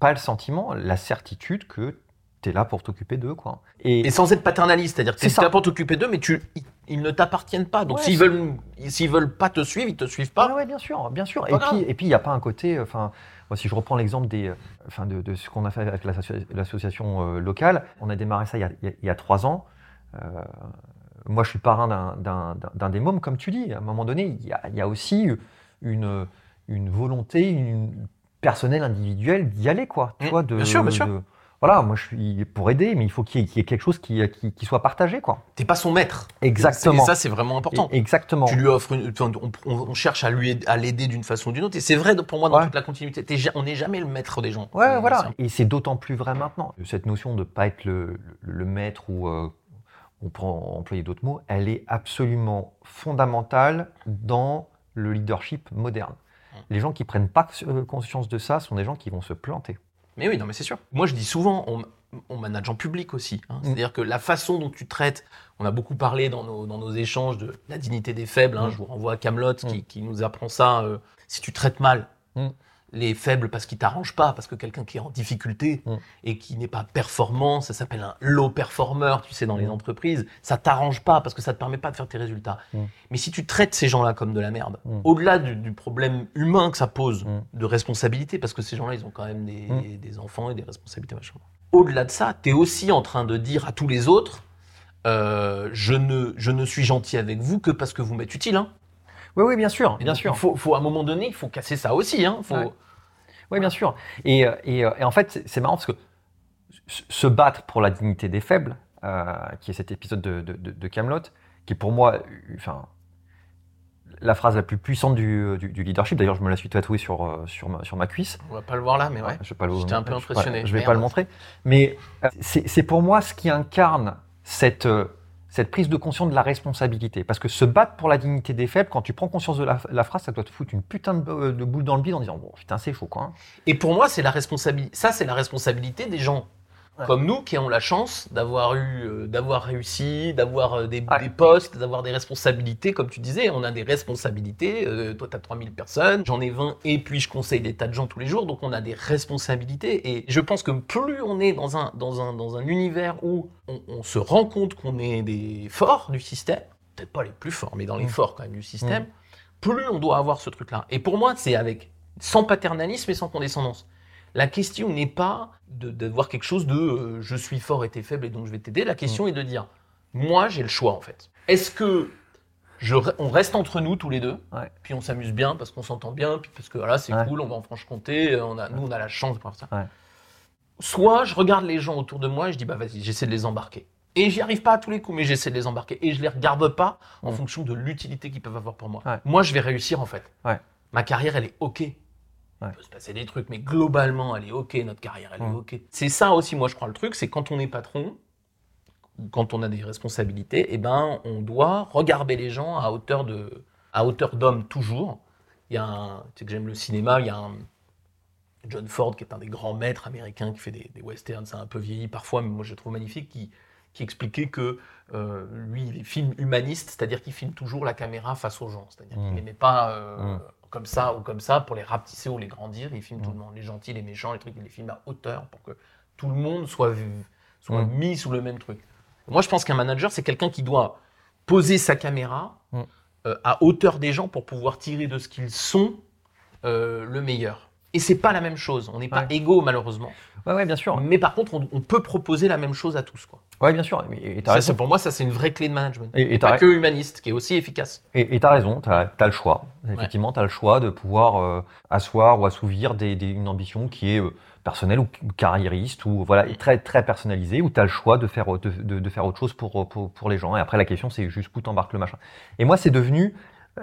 pas le sentiment, la certitude que tu es là pour t'occuper d'eux. Quoi. Et sans être paternaliste, c'est-à-dire que tu C'est ça. es là pour t'occuper d'eux, mais tu, ils, ne t'appartiennent pas. Donc, Ouais, s'ils c'est- veulent, s'ils veulent pas te suivre, ils te suivent pas. Ouais, ouais, bien sûr, bien sûr. Et puis, et puis, il n'y a pas un côté, enfin, moi, si je reprends l'exemple des, euh, enfin, de, de ce qu'on a fait avec l'associa- l'association euh, locale, on a démarré ça il y a, il y a- il y a trois ans. Euh, moi, je suis parrain d'un- des mômes, comme tu dis. À un moment donné, il y a, il y a aussi une, une volonté une personnelle, individuelle d'y aller, quoi. Tu Mm, vois, de, bien sûr, bien sûr. de- voilà, moi, je suis pour aider, mais il faut qu'il y, ait- qu'il y ait quelque chose qui, qui, qui soit partagé, quoi. T'es pas son maître. Exactement. Et ça, c'est vraiment important. Et- Exactement. Tu lui offres une, on, cherche à lui aider- à l'aider d'une façon ou d'une autre. Et c'est vrai pour moi dans Ouais. toute la continuité. On n'est jamais le maître des gens. Ouais, voilà. Et c'est d'autant plus vrai maintenant. Cette notion de ne pas être le, le- le maître ou euh, on peut employer d'autres mots, elle est absolument fondamentale dans le leadership moderne. Mmh. Les gens qui prennent pas euh, conscience de ça sont des gens qui vont se planter. Mais oui, non, mais c'est sûr. Moi, je dis souvent, on, on manage en public aussi. hein. Mm. C'est-à-dire que la façon dont tu traites, on a beaucoup parlé dans nos, dans nos échanges de la dignité des faibles. hein. Mm. Je vous renvoie à Camelot qui, qui nous apprend ça. euh, si tu traites mal Mm. Les faibles parce qu'ils t'arrangent pas, parce que quelqu'un qui est en difficulté Mm. et qui n'est pas performant, ça s'appelle un low performer, tu sais, dans les Mm. entreprises, ça t'arrange pas parce que ça te permet pas de faire tes résultats. Mm. Mais si tu traites ces gens-là comme de la merde, au-delà du, du problème humain que ça pose de responsabilité, parce que ces gens-là, ils ont quand même des, des enfants et des responsabilités, machin. Au-delà de ça, tu es aussi en train de dire à tous les autres, euh, je, ne, je ne suis gentil avec vous que parce que vous m'êtes utile. Hein. Oui, oui, bien sûr, bien sûr. Il faut, faut, à un moment donné, il faut casser ça aussi. Hein. Faut... Ouais. Oui, bien sûr. Et, euh, et, euh, et en fait, c'est- marrant parce que se- battre pour la dignité des faibles, euh, qui est cet épisode de, de, Camelot, qui est pour moi, enfin, la phrase la plus puissante du, du- du leadership. D'ailleurs, je me la suis tatouée sur, sur, ma, sur ma cuisse. On va pas le voir là, mais ouais. Je vais pas le- J'étais un peu je- impressionné. je vais Merde. pas le montrer. Mais euh, c'est c'est pour moi ce qui incarne cette, cette prise de conscience de la responsabilité. Parce que se battre pour la dignité des faibles, quand tu prends conscience de la, phrase, ça doit te foutre une putain de, de boule dans le bide en disant Bon, putain, c'est chaud, quoi. hein. Et pour moi, c'est la responsabilité. Ça, c'est la responsabilité des gens Ouais. comme nous qui ont la chance d'avoir eu, euh, d'avoir réussi, d'avoir euh, des, Ouais. des postes, d'avoir des responsabilités. Comme tu disais, on a des responsabilités. Euh, toi, tu as 3000 personnes, j'en ai 20, et puis je conseille des tas de gens tous les jours. Donc, on a des responsabilités. Et je pense que plus on est dans un, dans un, dans un univers où on, on se rend compte qu'on est des forts du système, peut-être pas les plus forts, mais dans les Mm. forts quand même du système, plus on doit avoir ce truc-là. Et pour moi, c'est avec sans paternalisme et sans condescendance. La question n'est pas de, de voir quelque chose de euh, je suis fort et t'es faible et donc je vais t'aider. La question est de dire moi j'ai le choix en fait. Est-ce que je, on reste entre nous tous les deux, Ouais. puis on s'amuse bien parce qu'on s'entend bien, puis parce que voilà c'est Ouais. cool, on va en Franche-Comté, euh, on a, nous on a la chance de pouvoir faire ça. Ouais. Soit je regarde les gens autour de moi et je dis bah vas-y j'essaie de les embarquer. Et j'y arrive pas à tous les coups, mais j'essaie de les embarquer. Et je les regarde pas en Mm. fonction de l'utilité qu'ils peuvent avoir pour moi. Moi, je vais réussir en fait. Ma carrière, elle est OK. Il peut se passer des trucs, mais globalement, elle est OK. Notre carrière, elle est. OK. C'est ça aussi, moi, je crois, le truc, c'est quand on est patron, quand on a des responsabilités, eh ben, on doit regarder les gens à hauteur de, à hauteur d'homme toujours. Il y a un, tu sais que j'aime le cinéma, il y a un John Ford qui est un des grands maîtres américains qui fait des, des westerns, c'est un peu vieilli parfois, mais moi je le trouve magnifique, qui, qui expliquait que euh, lui, les films humanistes, c'est-à-dire qu'il filme toujours la caméra face aux gens, c'est-à-dire qu'il n'aimait pas euh, Mm. Comme ça ou comme ça pour les rapetisser ou les grandir, il filme tout Mm. le monde, les gentils, les méchants, les trucs, il les filme à hauteur pour que tout le monde soit, vu, soit Mm. mis sous le même truc. Moi je pense qu'un manager, c'est quelqu'un qui doit poser sa caméra Mm. euh, à hauteur des gens pour pouvoir tirer de ce qu'ils sont euh, le meilleur. Et c'est pas la même chose. On n'est pas égaux, malheureusement. Ouais, ouais, bien sûr. Mais par contre, on, peut proposer la même chose à tous. Quoi. Ouais, bien sûr. Et, ça, pour moi, ça, c'est une vraie clé de management. Et, pas que humaniste, qui est aussi efficace. Et tu as raison, tu as, le choix. Effectivement, tu as le choix de pouvoir euh, asseoir ou assouvir des, une ambition qui est euh, personnelle ou carriériste, ou voilà, très, très personnalisée, où tu as le choix de faire, de, de, faire autre chose pour, pour, pour, les gens. Et après, la question, c'est jusqu'où t'embarques le machin. Et moi, c'est devenu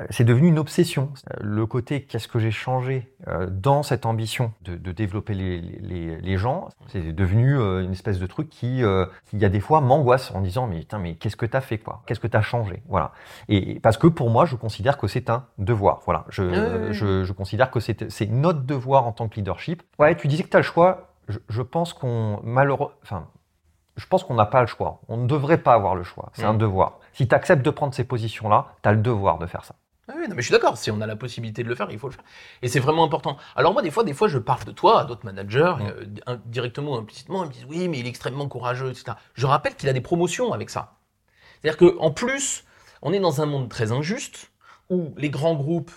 c'est devenu une obsession. Euh, le côté qu'est-ce que j'ai changé euh, dans cette ambition de, développer les, gens, c'est devenu une espèce de truc qui, qui il y a des fois, m'angoisse en disant mais putain, mais qu'est-ce que tu as fait quoi? Qu'est-ce que tu as changé? Voilà. Et parce que pour moi, je considère que c'est un devoir. Voilà. Je, je, considère que c'est notre devoir en tant que leadership. Ouais, tu disais que tu as le choix. Je, pense qu'on malheureux, enfin, je pense qu'on n'a pas le choix. On ne devrait pas avoir le choix. C'est un mm. devoir. Si tu acceptes de prendre ces positions-là, tu as le devoir de faire ça. Ah oui, non, mais je suis d'accord. Si on a la possibilité de le faire, il faut le faire. Et c'est vraiment important. Alors moi, des fois, des fois, je parle de toi à d'autres managers, mm. euh, directement ou implicitement, ils me disent oui, mais il est extrêmement courageux, etc. Je rappelle qu'il a des promotions avec ça. C'est-à-dire qu'en plus, on est dans un monde très injuste où les grands groupes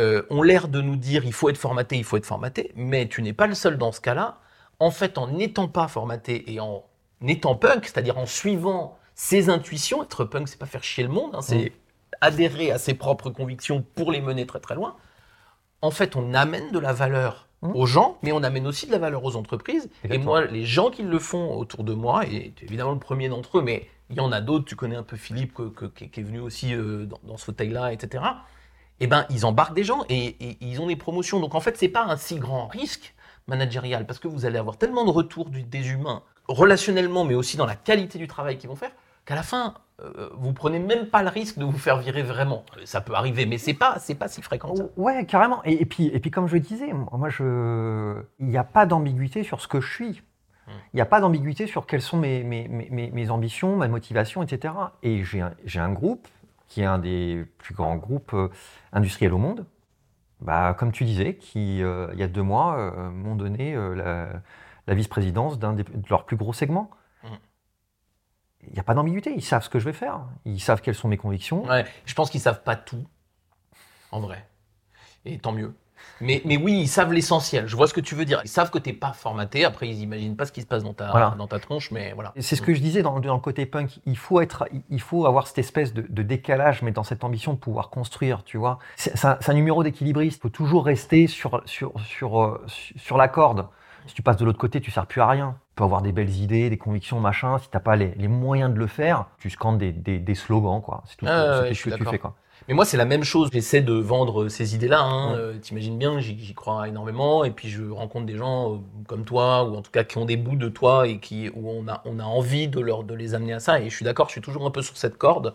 euh, ont l'air de nous dire il faut être formaté, il faut être formaté, mais tu n'es pas le seul dans ce cas-là. En fait, en n'étant pas formaté et en étant punk, c'est-à-dire en suivant ses intuitions, être punk, c'est pas faire chier le monde, hein, c'est mm. adhérer à ses propres convictions pour les mener très très loin. En fait, on amène de la valeur mm. aux gens, mais on amène aussi de la valeur aux entreprises. Et moi, les gens qui le font autour de moi, et évidemment le premier d'entre eux, mais il y en a d'autres, tu connais un peu Philippe qui est venu aussi euh, dans, ce fauteuil-là, etc. Eh ben, ils embarquent des gens et, ils ont des promotions. Donc en fait, c'est pas un si grand risque managérial parce que vous allez avoir tellement de retours des humains relationnellement, mais aussi dans la qualité du travail qu'ils vont faire, qu'à la fin, euh, vous prenez même pas le risque de vous faire virer vraiment. Ça peut arriver, mais c'est pas, c'est pas si fréquent. Ça. Ouais, carrément. Et, puis, et puis, comme je le disais, moi, je, il n'y a pas d'ambiguïté sur ce que je suis. Hmm. Il n'y a pas d'ambiguïté sur quelles sont mes, mes, mes, mes, ambitions, ma motivation, etc. Et j'ai un, un, groupe qui est un des plus grands groupes euh, industriels au monde. Bah, comme tu disais, qui, euh, il y a deux mois, m'ont donné la, la vice-présidence d'un de leurs plus gros segments. Il n'y a pas d'ambiguïté. Ils savent ce que je vais faire. Ils savent quelles sont mes convictions. Ouais, je pense qu'ils savent pas tout, en vrai. Et tant mieux. Mais, mais oui, ils savent l'essentiel. Je vois ce que tu veux dire. Ils savent que tu n'es pas formaté. Après, ils n'imaginent pas ce qui se passe dans ta, dans ta tronche, mais voilà. C'est ce que je disais dans, dans, le côté punk. Il faut, être, il faut avoir cette espèce de, décalage, mais dans cette ambition de pouvoir construire, tu vois. C'est un, numéro d'équilibriste. Il faut toujours rester sur, sur, sur, euh, sur la corde. Si tu passes de l'autre côté, tu ne sers plus à rien. Peux avoir des belles idées, des convictions, machin. Si tu n'as pas les, moyens de le faire, tu scandes des, slogans, quoi. C'est tout ce que, tu fais, quoi. Mais moi, c'est la même chose. J'essaie de vendre ces idées-là. Hein. Euh, t'imagines bien, j'y crois énormément. Et puis, je rencontre des gens euh, comme toi, ou en tout cas qui ont des bouts de toi et qui, où on a, on a envie de, leur, de les amener à ça. Et je suis d'accord, je suis toujours un peu sur cette corde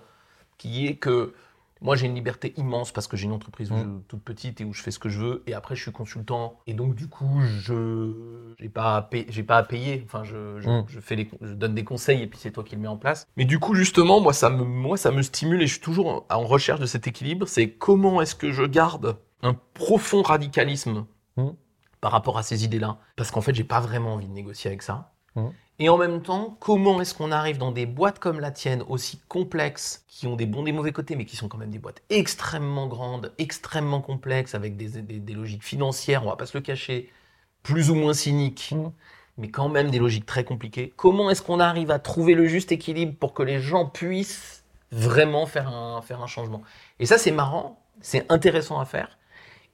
qui est que moi, j'ai une liberté immense parce que j'ai une entreprise mm. toute petite et où je fais ce que je veux. Et après, je suis consultant. Et donc, du coup, je n'ai pas, à payer, pas à payer. Enfin, je, je, mm. fais les, je donne des conseils et puis c'est toi qui le mets en place. Mais du coup, justement, moi ça, me, moi, ça me stimule et je suis toujours en recherche de cet équilibre. C'est comment est-ce que je garde un profond radicalisme mm. par rapport à ces idées-là? Parce qu'en fait, j'ai pas vraiment envie de négocier avec ça. Et en même temps, comment est-ce qu'on arrive dans des boîtes comme la tienne, aussi complexes, qui ont des bons et des mauvais côtés, mais qui sont quand même des boîtes extrêmement grandes, extrêmement complexes, avec des, logiques financières, on va pas se le cacher, plus ou moins cyniques, mmh. mais quand même des logiques très compliquées. Comment est-ce qu'on arrive à trouver le juste équilibre pour que les gens puissent vraiment faire un, faire un changement? Et ça, c'est marrant, c'est intéressant à faire.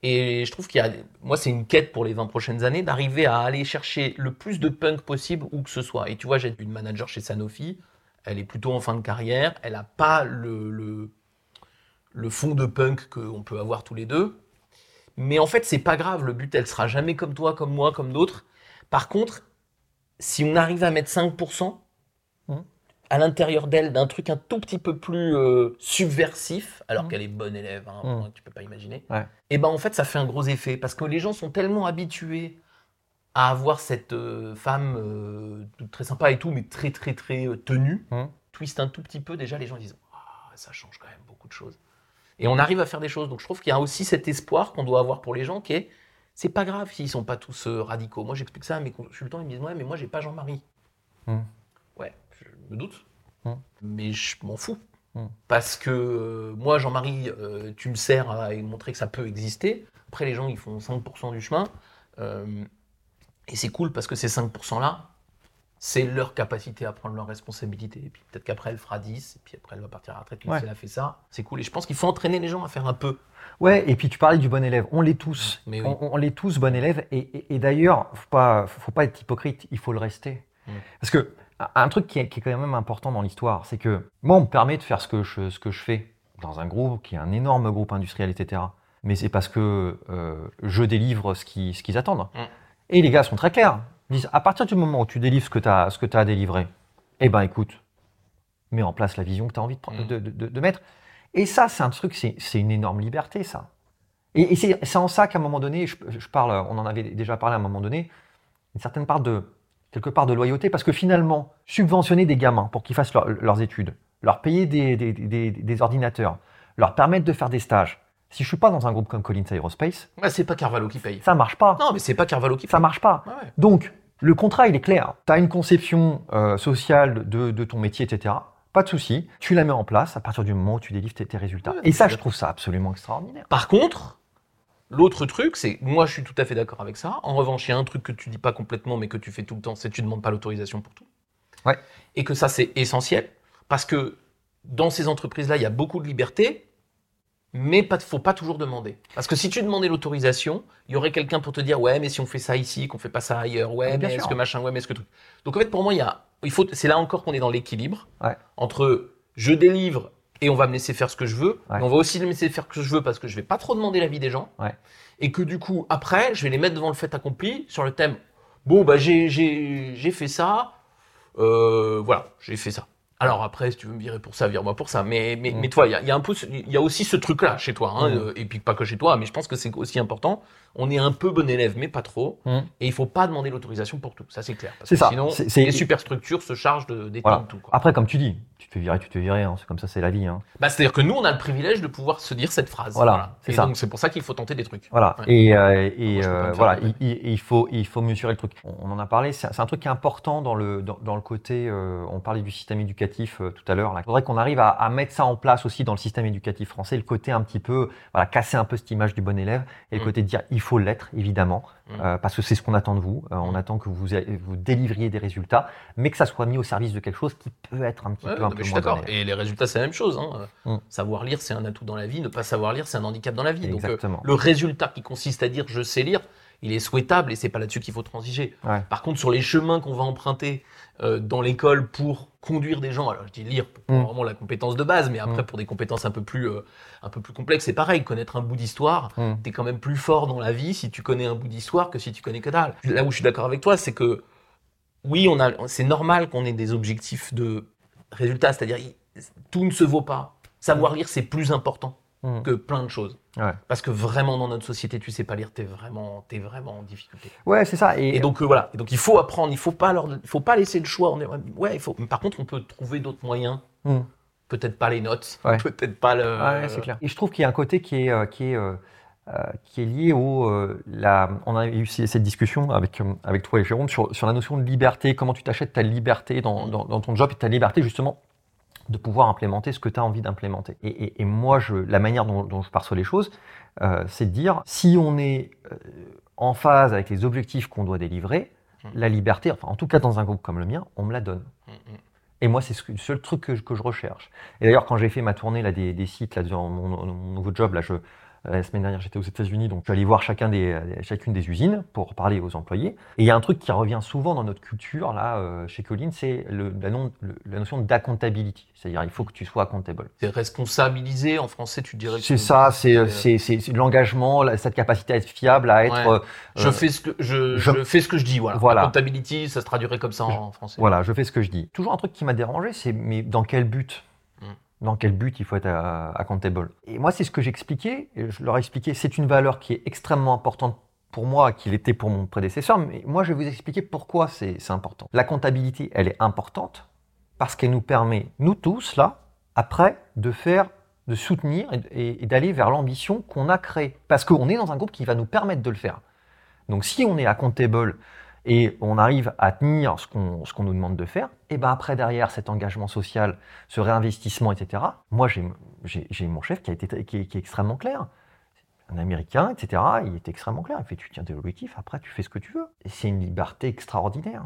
Et je trouve qu'il y a, moi, c'est une quête pour les 20 prochaines années d'arriver à aller chercher le plus de punk possible où que ce soit. Et tu vois, j'ai une manager chez Sanofi, elle est plutôt en fin de carrière, elle n'a pas le, le, le, fond de punk qu'on peut avoir tous les deux. Mais en fait, c'est pas grave, le but, elle sera jamais comme toi, comme moi, comme d'autres. Par contre, si on arrive à mettre 5%, à l'intérieur d'elle d'un truc un tout petit peu plus euh, subversif, alors mmh. qu'elle est bonne élève, hein, mmh. tu peux pas imaginer. Et ben en fait ça fait un gros effet parce que les gens sont tellement habitués à avoir cette euh, femme euh, très sympa et tout, mais très très très tenue, mmh. twist un tout petit peu, déjà les gens disent ah, ça change quand même beaucoup de choses. Et on arrive à faire des choses. Donc je trouve qu'il y a aussi cet espoir qu'on doit avoir pour les gens qui est c'est pas grave s'ils sont pas tous radicaux. Moi j'explique ça à mes consultants, ils me disent ouais mais moi j'ai pas Jean-Marie me doute. Hum. Mais je m'en fous. Hum. Parce que euh, moi, Jean-Marie, euh, tu me sers à montrer que ça peut exister. Après, les gens, ils font 5% du chemin. et c'est cool parce que ces 5%-là, c'est leur capacité à prendre leurs responsabilités. Et puis peut-être qu'après, elle fera 10, et puis après, elle va partir à la retraite. Mais si elle a fait ça, c'est cool. Et je pense qu'il faut entraîner les gens à faire un peu. Ouais, et puis tu parlais du bon élève. On l'est tous. Mais on, l'est tous, bon élève. Et, d'ailleurs, il ne faut pas, faut pas être hypocrite, il faut le rester. Parce que un truc qui est, qui est, quand même important dans l'histoire, c'est que moi, on me permet de faire ce que, je, ce que je fais dans un groupe qui est un énorme groupe industriel, etc. Mais c'est parce que euh, je délivre ce qu'ils ce qu'ils attendent. Mm. Et les gars sont très clairs disent à partir du moment où tu délivres ce que tu as, ce que as à délivrer, eh ben écoute, mets en place la vision que tu as envie de, de, de, de, mettre. Et ça, c'est un truc, c'est une énorme liberté, ça. Et, c'est en ça qu'à un moment donné, je, parle, on en avait déjà parlé à un moment donné, une certaine part de, quelque part de loyauté, parce que finalement, subventionner des gamins pour qu'ils fassent leurs études, leur payer des, des, des, des, ordinateurs, leur permettre de faire des stages, si je suis pas dans un groupe comme Collins Aerospace, bah, c'est pas Carvalho qui paye. Ça marche pas. Non, mais c'est pas Carvalho qui paye. Ça marche pas. Donc, le contrat, il est clair. Tu as une conception euh, sociale de, ton métier, etc. Pas de souci. Tu la mets en place à partir du moment où tu délivres tes, résultats. Et ça, je trouve ça absolument extraordinaire. Par contre, l'autre truc, c'est, moi, je suis tout à fait d'accord avec ça. En revanche, il y a un truc que tu dis pas complètement, mais que tu fais tout le temps, c'est que tu demandes pas l'autorisation pour tout. Ouais. Et que ça, c'est essentiel. Parce que dans ces entreprises-là, il y a beaucoup de liberté mais il ne faut pas toujours demander. Parce que si tu demandais l'autorisation, il y aurait quelqu'un pour te dire ouais, mais si on fait ça ici, qu'on fait pas ça ailleurs, ouais, mais est-ce que machin, ouais, mais est-ce que tout. Donc en fait, pour moi, il y a, il faut, c'est là encore qu'on est dans l'équilibre entre je délivre et on va me laisser faire ce que je veux, mais on va aussi me laisser faire ce que je veux parce que je vais pas trop demander l'avis des gens, et que du coup après, je vais les mettre devant le fait accompli sur le thème. Bon bah j'ai fait ça, euh, voilà, j'ai fait ça. Alors après, si tu veux me virer pour ça, vire-moi pour ça. Mais, mais, mm. mais toi, il y a, y a, un peu, il y a aussi ce truc-là chez toi, hein, mm. euh, et puis pas que chez toi, mais je pense que c'est aussi important. On est un peu bon élève, mais pas trop. Mm. Et il faut pas demander l'autorisation pour tout. Ça, c'est clair. C'est ça. Sinon, les superstructures se chargent d'éteindre tout. Quoi. Après, comme tu dis, tu te fais virer, tu te fais virer. Hein. C'est comme ça, c'est la vie. Hein. Bah, c'est-à-dire que nous, on a le privilège de pouvoir se dire cette phrase. Voilà. C'est ça. Donc c'est pour ça qu'il faut tenter des trucs. Voilà. Et, euh, et euh, voilà, il, faut, il faut mesurer le truc. On, en a parlé. C'est un truc qui est important dans le, dans, dans le côté. on parlait du système éducatif tout à l'heure il faudrait qu'on arrive à, mettre ça en place aussi dans le système éducatif français, le côté un petit peu, voilà, casser un peu cette image du bon élève et le mm. côté de dire il faut l'être, évidemment, mm. euh, parce que c'est ce qu'on attend de vous. Euh, on mm. attend que vous, vous délivriez des résultats, mais que ça soit mis au service de quelque chose qui peut être un petit peu un peu Je suis d'accord. Et les résultats, c'est la même chose. Hein. Savoir lire, c'est un atout dans la vie. Ne pas savoir lire, c'est un handicap dans la vie. Donc, euh, le résultat qui consiste à dire je sais lire, il est souhaitable et c'est pas là-dessus qu'il faut transiger. Par contre, sur les chemins qu'on va emprunter dans l'école pour conduire des gens, alors je dis lire pour mm. vraiment la compétence de base, mais après mm. pour des compétences un peu plus, euh, un peu plus complexes, c'est pareil. Connaître un bout d'histoire, mm. tu es quand même plus fort dans la vie si tu connais un bout d'histoire que si tu connais que dalle. Là où je suis d'accord avec toi, c'est que oui, on a, c'est normal qu'on ait des objectifs de résultats, c'est-à-dire tout ne se vaut pas. Savoir lire, c'est plus important. Hmm. que plein de choses. Parce que vraiment dans notre société, tu sais pas lire, tu es vraiment, es vraiment en difficulté. Ouais, c'est ça. Et, donc euh, voilà. Et donc il faut apprendre, il faut pas leur, faut pas laisser le choix. On est, ouais, il faut. Par contre, on peut trouver d'autres moyens. Hmm. Peut-être pas les notes. Peut-être pas le. Ouais, c'est clair. Et je trouve qu'il y a un côté qui est, euh, qui est, euh, qui est lié au. la, on a eu cette discussion avec, avec toi et Jérôme sur, sur la notion de liberté. Comment tu t'achètes ta liberté dans, dans, dans ton job et ta liberté justement de pouvoir implémenter ce que tu as envie d'implémenter. Et, moi, je, la manière dont, je perçois les choses, euh, c'est de dire, si on est euh, en phase avec les objectifs qu'on doit délivrer, mmh. la liberté, enfin en tout cas dans un groupe comme le mien, on me la donne. Mmh, mmh. Et moi, c'est le seul truc que je, que je recherche. Et d'ailleurs, quand j'ai fait ma tournée là, des, des sites, là, dans mon, mon, nouveau job, là, je, la semaine dernière, j'étais aux États-Unis, donc je suis allé voir chacun des, euh, chacune des usines pour parler aux employés. Et il y a un truc qui revient souvent dans notre culture, là, euh, chez Colline, c'est la, la, notion d'accountability. C'est-à-dire, il faut que tu sois accountable. C'est responsabilisé, en français, tu dirais C'est ça, c'est l'engagement, cette capacité à être fiable, à être. je, fais ce que, je, je, fais ce que je dis, voilà. voilà. Accountability, ça se traduirait comme ça en, français. Voilà, je fais ce que je dis. Toujours un truc qui m'a dérangé, c'est mais dans quel but? Dans quel but il faut être accountable. Et moi, c'est ce que j'expliquais. Je leur ai expliqué, c'est une valeur qui est extrêmement importante pour moi, qu'il était pour mon prédécesseur, mais moi, je vais vous expliquer pourquoi c'est important. La comptabilité, elle est importante parce qu'elle nous permet, nous tous, là, après, de faire, de soutenir et, d'aller vers l'ambition qu'on a créée. Parce qu'on est dans un groupe qui va nous permettre de le faire. Donc, si on est accountable et on arrive à tenir ce qu'on nous demande de faire, et ben après derrière cet engagement social, ce réinvestissement, etc. Moi j'ai mon chef qui a été qui est, extrêmement clair. un Américain, etc. Il est extrêmement clair. Il fait tu tiens tes objectifs, après tu fais ce que tu veux. C'est une liberté extraordinaire.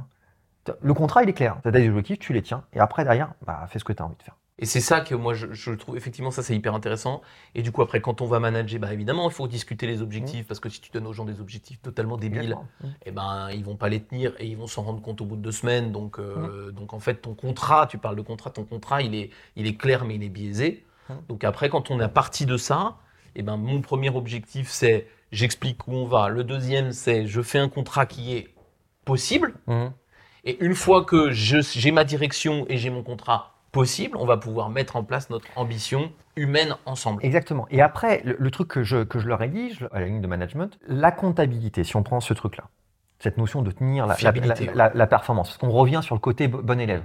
Le contrat, il est clair. Tu as des objectifs, tu les tiens. Et après, derrière, bah, fais ce que tu as envie de faire. Et c'est ça que moi je, trouve effectivement ça c'est hyper intéressant. Et du coup après quand on va manager, bah évidemment il faut discuter les objectifs mmh. parce que si tu donnes aux gens des objectifs totalement débiles, mmh. et eh ben ils vont pas les tenir et ils vont s'en rendre compte au bout de deux semaines. Donc euh, mmh. donc en fait ton contrat, tu parles de contrat, ton contrat il est il est clair mais il est biaisé. Donc après quand on est parti de ça, et eh ben mon premier objectif c'est j'explique où on va. Le deuxième c'est je fais un contrat qui est possible. Et une fois que j'ai ma direction et j'ai mon contrat possible, on va pouvoir mettre en place notre ambition humaine ensemble. Exactement. Et après, le, truc que je, que je leur ai dit à la ligne de management, la comptabilité, si on prend ce truc-là, cette notion de tenir la, la, performance, parce qu'on revient sur le côté bon élève.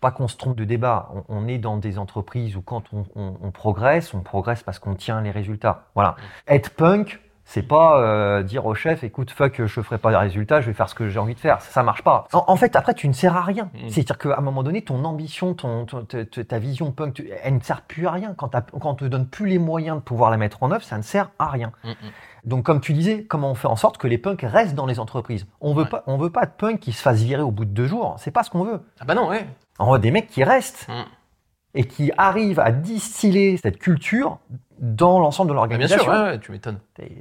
Pas qu'on se trompe de débat. On, est dans des entreprises où quand on, on progresse, on progresse parce qu'on tient les résultats. Voilà. Mm. Être punk, c'est pas euh, dire au chef, écoute, fuck, je ferai pas de résultats, je vais faire ce que j'ai envie de faire. Ça, marche pas. En, fait, après, tu ne sers à rien. Mm. C'est-à-dire qu'à un moment donné, ton ambition, ton, ta vision punk, elle ne sert plus à rien. Quand, quand on te donne plus les moyens de pouvoir la mettre en œuvre, ça ne sert à rien. Mm, mm. Donc, comme tu disais, comment on fait en sorte que les punks restent dans les entreprises? On veut pas, on veut pas de punks qui se fassent virer au bout de deux jours. C'est pas ce qu'on veut. Ah bah non, ouais. On veut des mecs qui restent et qui arrivent à distiller cette culture dans l'ensemble de l'organisation. Bien sûr, ouais, tu m'étonnes.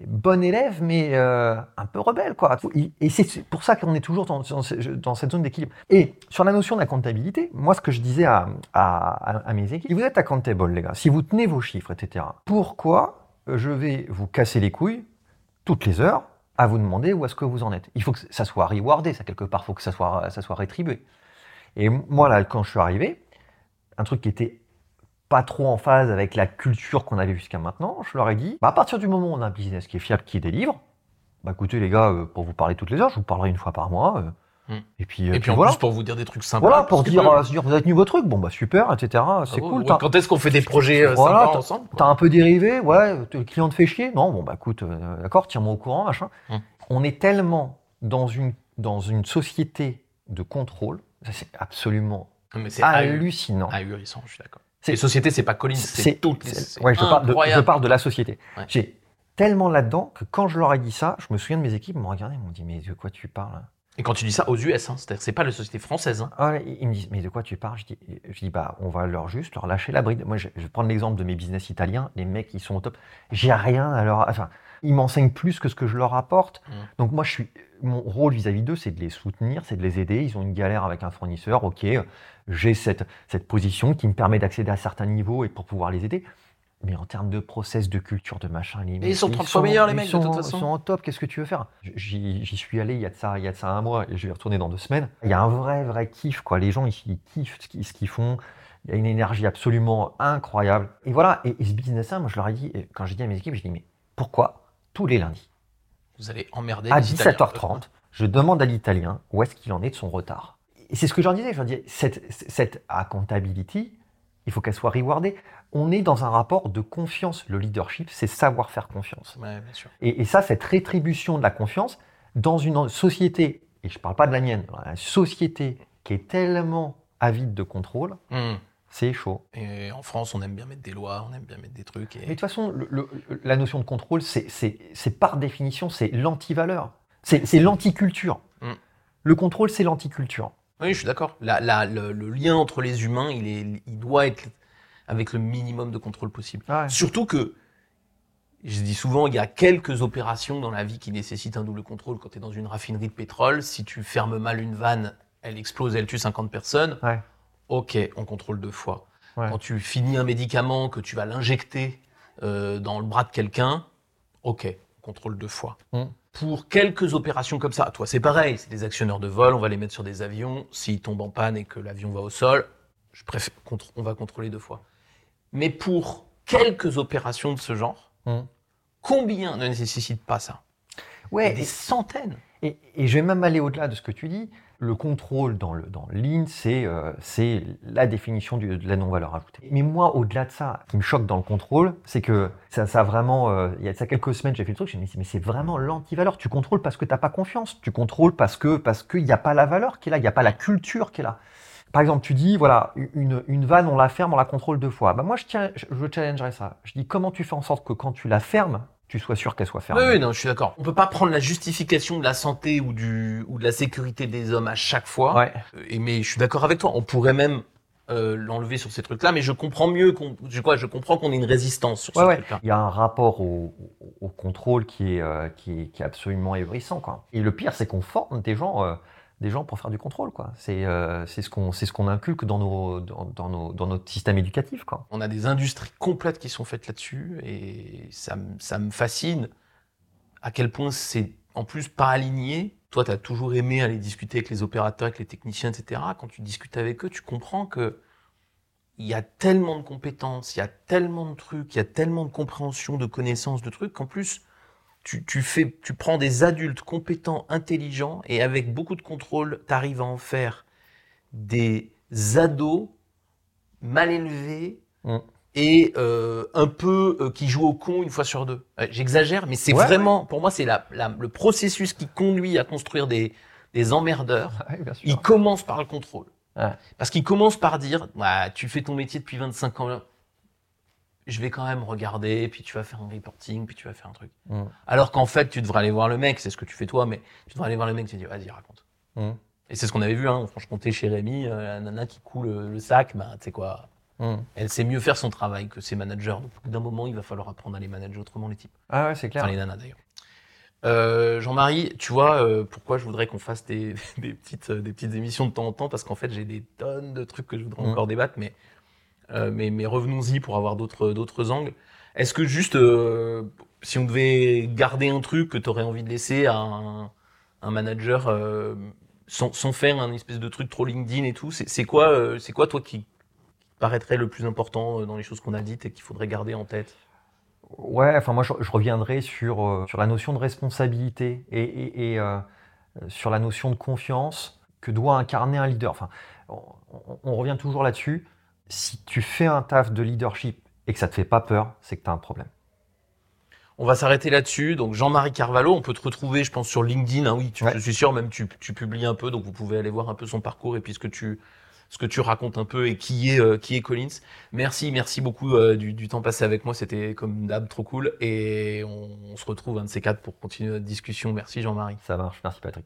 Bon élève, mais euh, un peu rebelle, quoi. Et c'est pour ça qu'on est toujours dans, cette zone d'équilibre. Et sur la notion de la comptabilité, moi, ce que je disais à, à, mes équipes, si vous êtes accountable, les gars, si vous tenez vos chiffres, etc., pourquoi je vais vous casser les couilles toutes les heures à vous demander où est-ce que vous en êtes? Il faut que ça soit rewardé, ça, quelque part, il faut que ça soit, ça soit rétribué. Et moi, là, quand je suis arrivé, un truc qui était pas trop en phase avec la culture qu'on avait jusqu'à maintenant, je leur ai dit, bah à partir du moment où on a un business qui est fiable, qui délivre, bah écoutez les gars, euh, pour vous parler toutes les heures, je vous parlerai une fois par mois. Euh, hmm. Et puis, euh, et puis, en plus pour vous dire des trucs sympas. Voilà, pour dire, dire, vous avez tenu vos trucs, bon bah super, etc. C'est cool. quand est-ce qu'on fait des projets sympas ensemble T'as un peu dérivé, ouais, le client te fait chier Non, bon bah écoute, d'accord, tiens-moi au courant, machin. Hmm. On est tellement dans une, dans une société de contrôle, c'est absolument hallucinant. Ahurissant, je suis d'accord. Les sociétés, c'est pas Collins, c'est toutes les. Ouais, je, parle de, je parle de la société. J'ai tellement là-dedans que quand je leur ai dit ça, je me souviens de mes équipes, ils m'ont regardé, ils m'ont dit Mais de quoi tu parles Et quand tu dis ça aux US, hein, c'est-à-dire c'est pas la société française. Hein. Ah, ils me disent Mais de quoi tu parles? Je dis, je dis Bah, on va leur juste leur lâcher la bride. Moi, je, vais prendre l'exemple de mes business italiens, les mecs, ils sont au top. J'ai rien à leur. Enfin, ils m'enseignent plus que ce que je leur apporte. Mmh. Donc, moi, je suis mon rôle vis-à-vis d'eux, c'est de les soutenir, c'est de les aider. Ils ont une galère avec un fournisseur, ok, j'ai cette, cette position qui me permet d'accéder à certains niveaux et pour pouvoir les aider. Mais en termes de process, de culture, de machin, les ils sont 30 fois meilleurs, les mecs, de toute façon. Ils sont en top, qu'est-ce que tu veux faire? J'y suis allé il y, a de ça, il y a de ça un mois et je vais retourner dans deux semaines. Il y a un vrai, vrai kiff, quoi. Les gens ils kiffent ce qu'ils font. Il y a une énergie absolument incroyable. Et voilà, et, ce business-là, moi je leur ai dit, quand j'ai dit à mes équipes, je dis, mais pourquoi? Tous les lundis Vous allez emmerder À 17h30, je demande à l'italien où est-ce qu'il en est de son retard. Et c'est ce que j'en disais, je leur disais, cette, cette accountability, il faut qu'elle soit rewardée. On est dans un rapport de confiance. Le leadership, c'est savoir faire confiance. Et, ça, cette rétribution de la confiance, dans une société, et je ne parle pas de la mienne, une société qui est tellement avide de contrôle, hmm. C'est chaud. Et en France, on aime bien mettre des lois, on aime bien mettre des trucs. Mais de toute façon, la notion de contrôle, c'est par définition, c'est l'anti-valeur. C'est l'anticulture. Hmm. Le contrôle, c'est l'anticulture. Oui, je suis d'accord. le, lien entre les humains, il, est, il doit être avec le minimum de contrôle possible. Surtout que, je dis souvent, il y a quelques opérations dans la vie qui nécessitent un double contrôle. Quand tu es dans une raffinerie de pétrole, si tu fermes mal une vanne, elle explose, elle tue 50 personnes. Ok, on contrôle deux fois. Quand tu finis un médicament, que tu vas l'injecter euh, dans le bras de quelqu'un, ok, on contrôle deux fois. Mm pour quelques opérations comme ça. Toi, c'est pareil, c'est des actionneurs de vol, on va les mettre sur des avions. S'ils tombent en panne et que l'avion va au sol, je préfère, on va contrôler deux fois. Mais pour quelques opérations de ce genre, hmm. combien ne nécessitent pas ça? Ouais, des centaines. Et, et, je vais même aller au-delà de ce que tu dis le contrôle dans le, dans euh, c'est la définition de la non-valeur ajoutée. Mais moi, au-delà de ça, ce qui me choque dans le contrôle, c'est que ça, ça vraiment, euh, il y a ça quelques semaines, j'ai fait le truc, me dit, mais c'est vraiment l'anti-valeur. Tu contrôles parce que tu n'as pas confiance. Tu contrôles parce que parce qu'il n'y a pas la valeur qui est là, il n'y a pas la culture qui est là. Par exemple, tu dis, voilà, une, une vanne, on la ferme, on la contrôle deux fois. Bah moi, je, tiens, je, je challengerais ça. Je dis, comment tu fais en sorte que quand tu la fermes, tu sois sûr qu'elle soit fermée. Oui, non, je suis d'accord. On peut pas prendre la justification de la santé ou du ou de la sécurité des hommes à chaque fois. Ouais. Euh, Et mais je suis d'accord avec toi. On pourrait même euh, l'enlever sur ces trucs-là, mais je comprends mieux qu'on, je quoi, je comprends qu'on ait une résistance sur Ouais, ces ouais. trucs-là. Il y a un rapport au, au- contrôle qui est, euh, qui, qui est absolument éblouissant. Quoi. Et le pire, c'est qu'on forme des gens, euh, des gens pour faire du contrôle. Quoi. C'est, euh, c'est ce qu'on, c'est ce qu'on inculque dans, nos, dans, nos, dans notre système éducatif. Quoi. On a des industries complètes qui sont faites là-dessus, et ça, ça me fascine à quel point c'est en plus pas aligné. Toi, tu as toujours aimé aller discuter avec les opérateurs, avec les techniciens, etc. Quand tu discutes avec eux, tu comprends que il y a tellement de compétences, il y a tellement de trucs, il y a tellement de compréhension, de connaissances, de trucs qu'en plus, tu, tu fais, tu prends des adultes compétents, intelligents, et avec beaucoup de contrôle, tu arrives à en faire des ados mal élevés Mm. et euh, un peu euh, qui jouent au con une fois sur deux. Euh, J'exagère, mais c'est Ouais, vraiment, pour moi, c'est la, la- le processus qui conduit à construire des, des emmerdeurs. Il commence par le contrôle. Parce qu'il commence par dire, Ouais, tu fais ton métier depuis 25 ans, je vais quand même regarder, puis tu vas faire un reporting, puis tu vas faire un truc. Mm. Alors qu'en fait, tu devrais aller voir le mec, c'est ce que tu fais toi, mais tu devrais aller voir le mec, tu dis, vas-y, raconte. Mm. Et c'est ce qu'on avait vu, hein, franchement, t'es chez Rémi, euh, la nana qui coule le, le sac, bah, tu sais quoi, Mm. elle sait mieux faire son travail que ses managers. Donc, d'un moment, il va falloir apprendre à les manager autrement, les types. Ah ouais, c'est clair. Enfin, les nanas, d'ailleurs. Euh, Jean-Marie, tu vois euh, pourquoi je voudrais qu'on fasse des, des petites, euh, des petites émissions de temps en temps? Parce qu'en fait, j'ai des tonnes de trucs que je voudrais encore débattre, mais, euh, mais, mais revenons-y pour avoir d'autres angles. Est-ce que juste, euh, si on devait garder un truc que tu aurais envie de laisser à un, manager euh, sans, faire un espèce de truc trop LinkedIn et tout, c'est quoi, euh, c'est quoi toi qui paraîtrait le plus important euh, dans les choses qu'on a dites et qu'il faudrait garder en tête? Ouais, enfin moi je, reviendrai sur, euh, sur la notion de responsabilité et, euh, sur la notion de confiance que doit incarner un leader. Enfin, on revient toujours là-dessus. Si tu fais un taf de leadership et que ça te fait pas peur, c'est que tu as un problème. On va s'arrêter là-dessus. Donc Jean-Marie Carvalho, on peut te retrouver, je pense, sur LinkedIn. Hein, oui, tu- Ouais. je suis sûr, même tu, tu publies un peu, donc vous pouvez aller voir un peu son parcours et puis ce que tu, ce que tu racontes un peu et qui est, euh, qui est Collins. Merci, merci beaucoup euh, du, du temps passé avec moi. C'était comme d'hab trop cool et on, on se retrouve un de ces quatre pour continuer notre discussion. Merci Jean-Marie. Ça marche. Merci Patrick.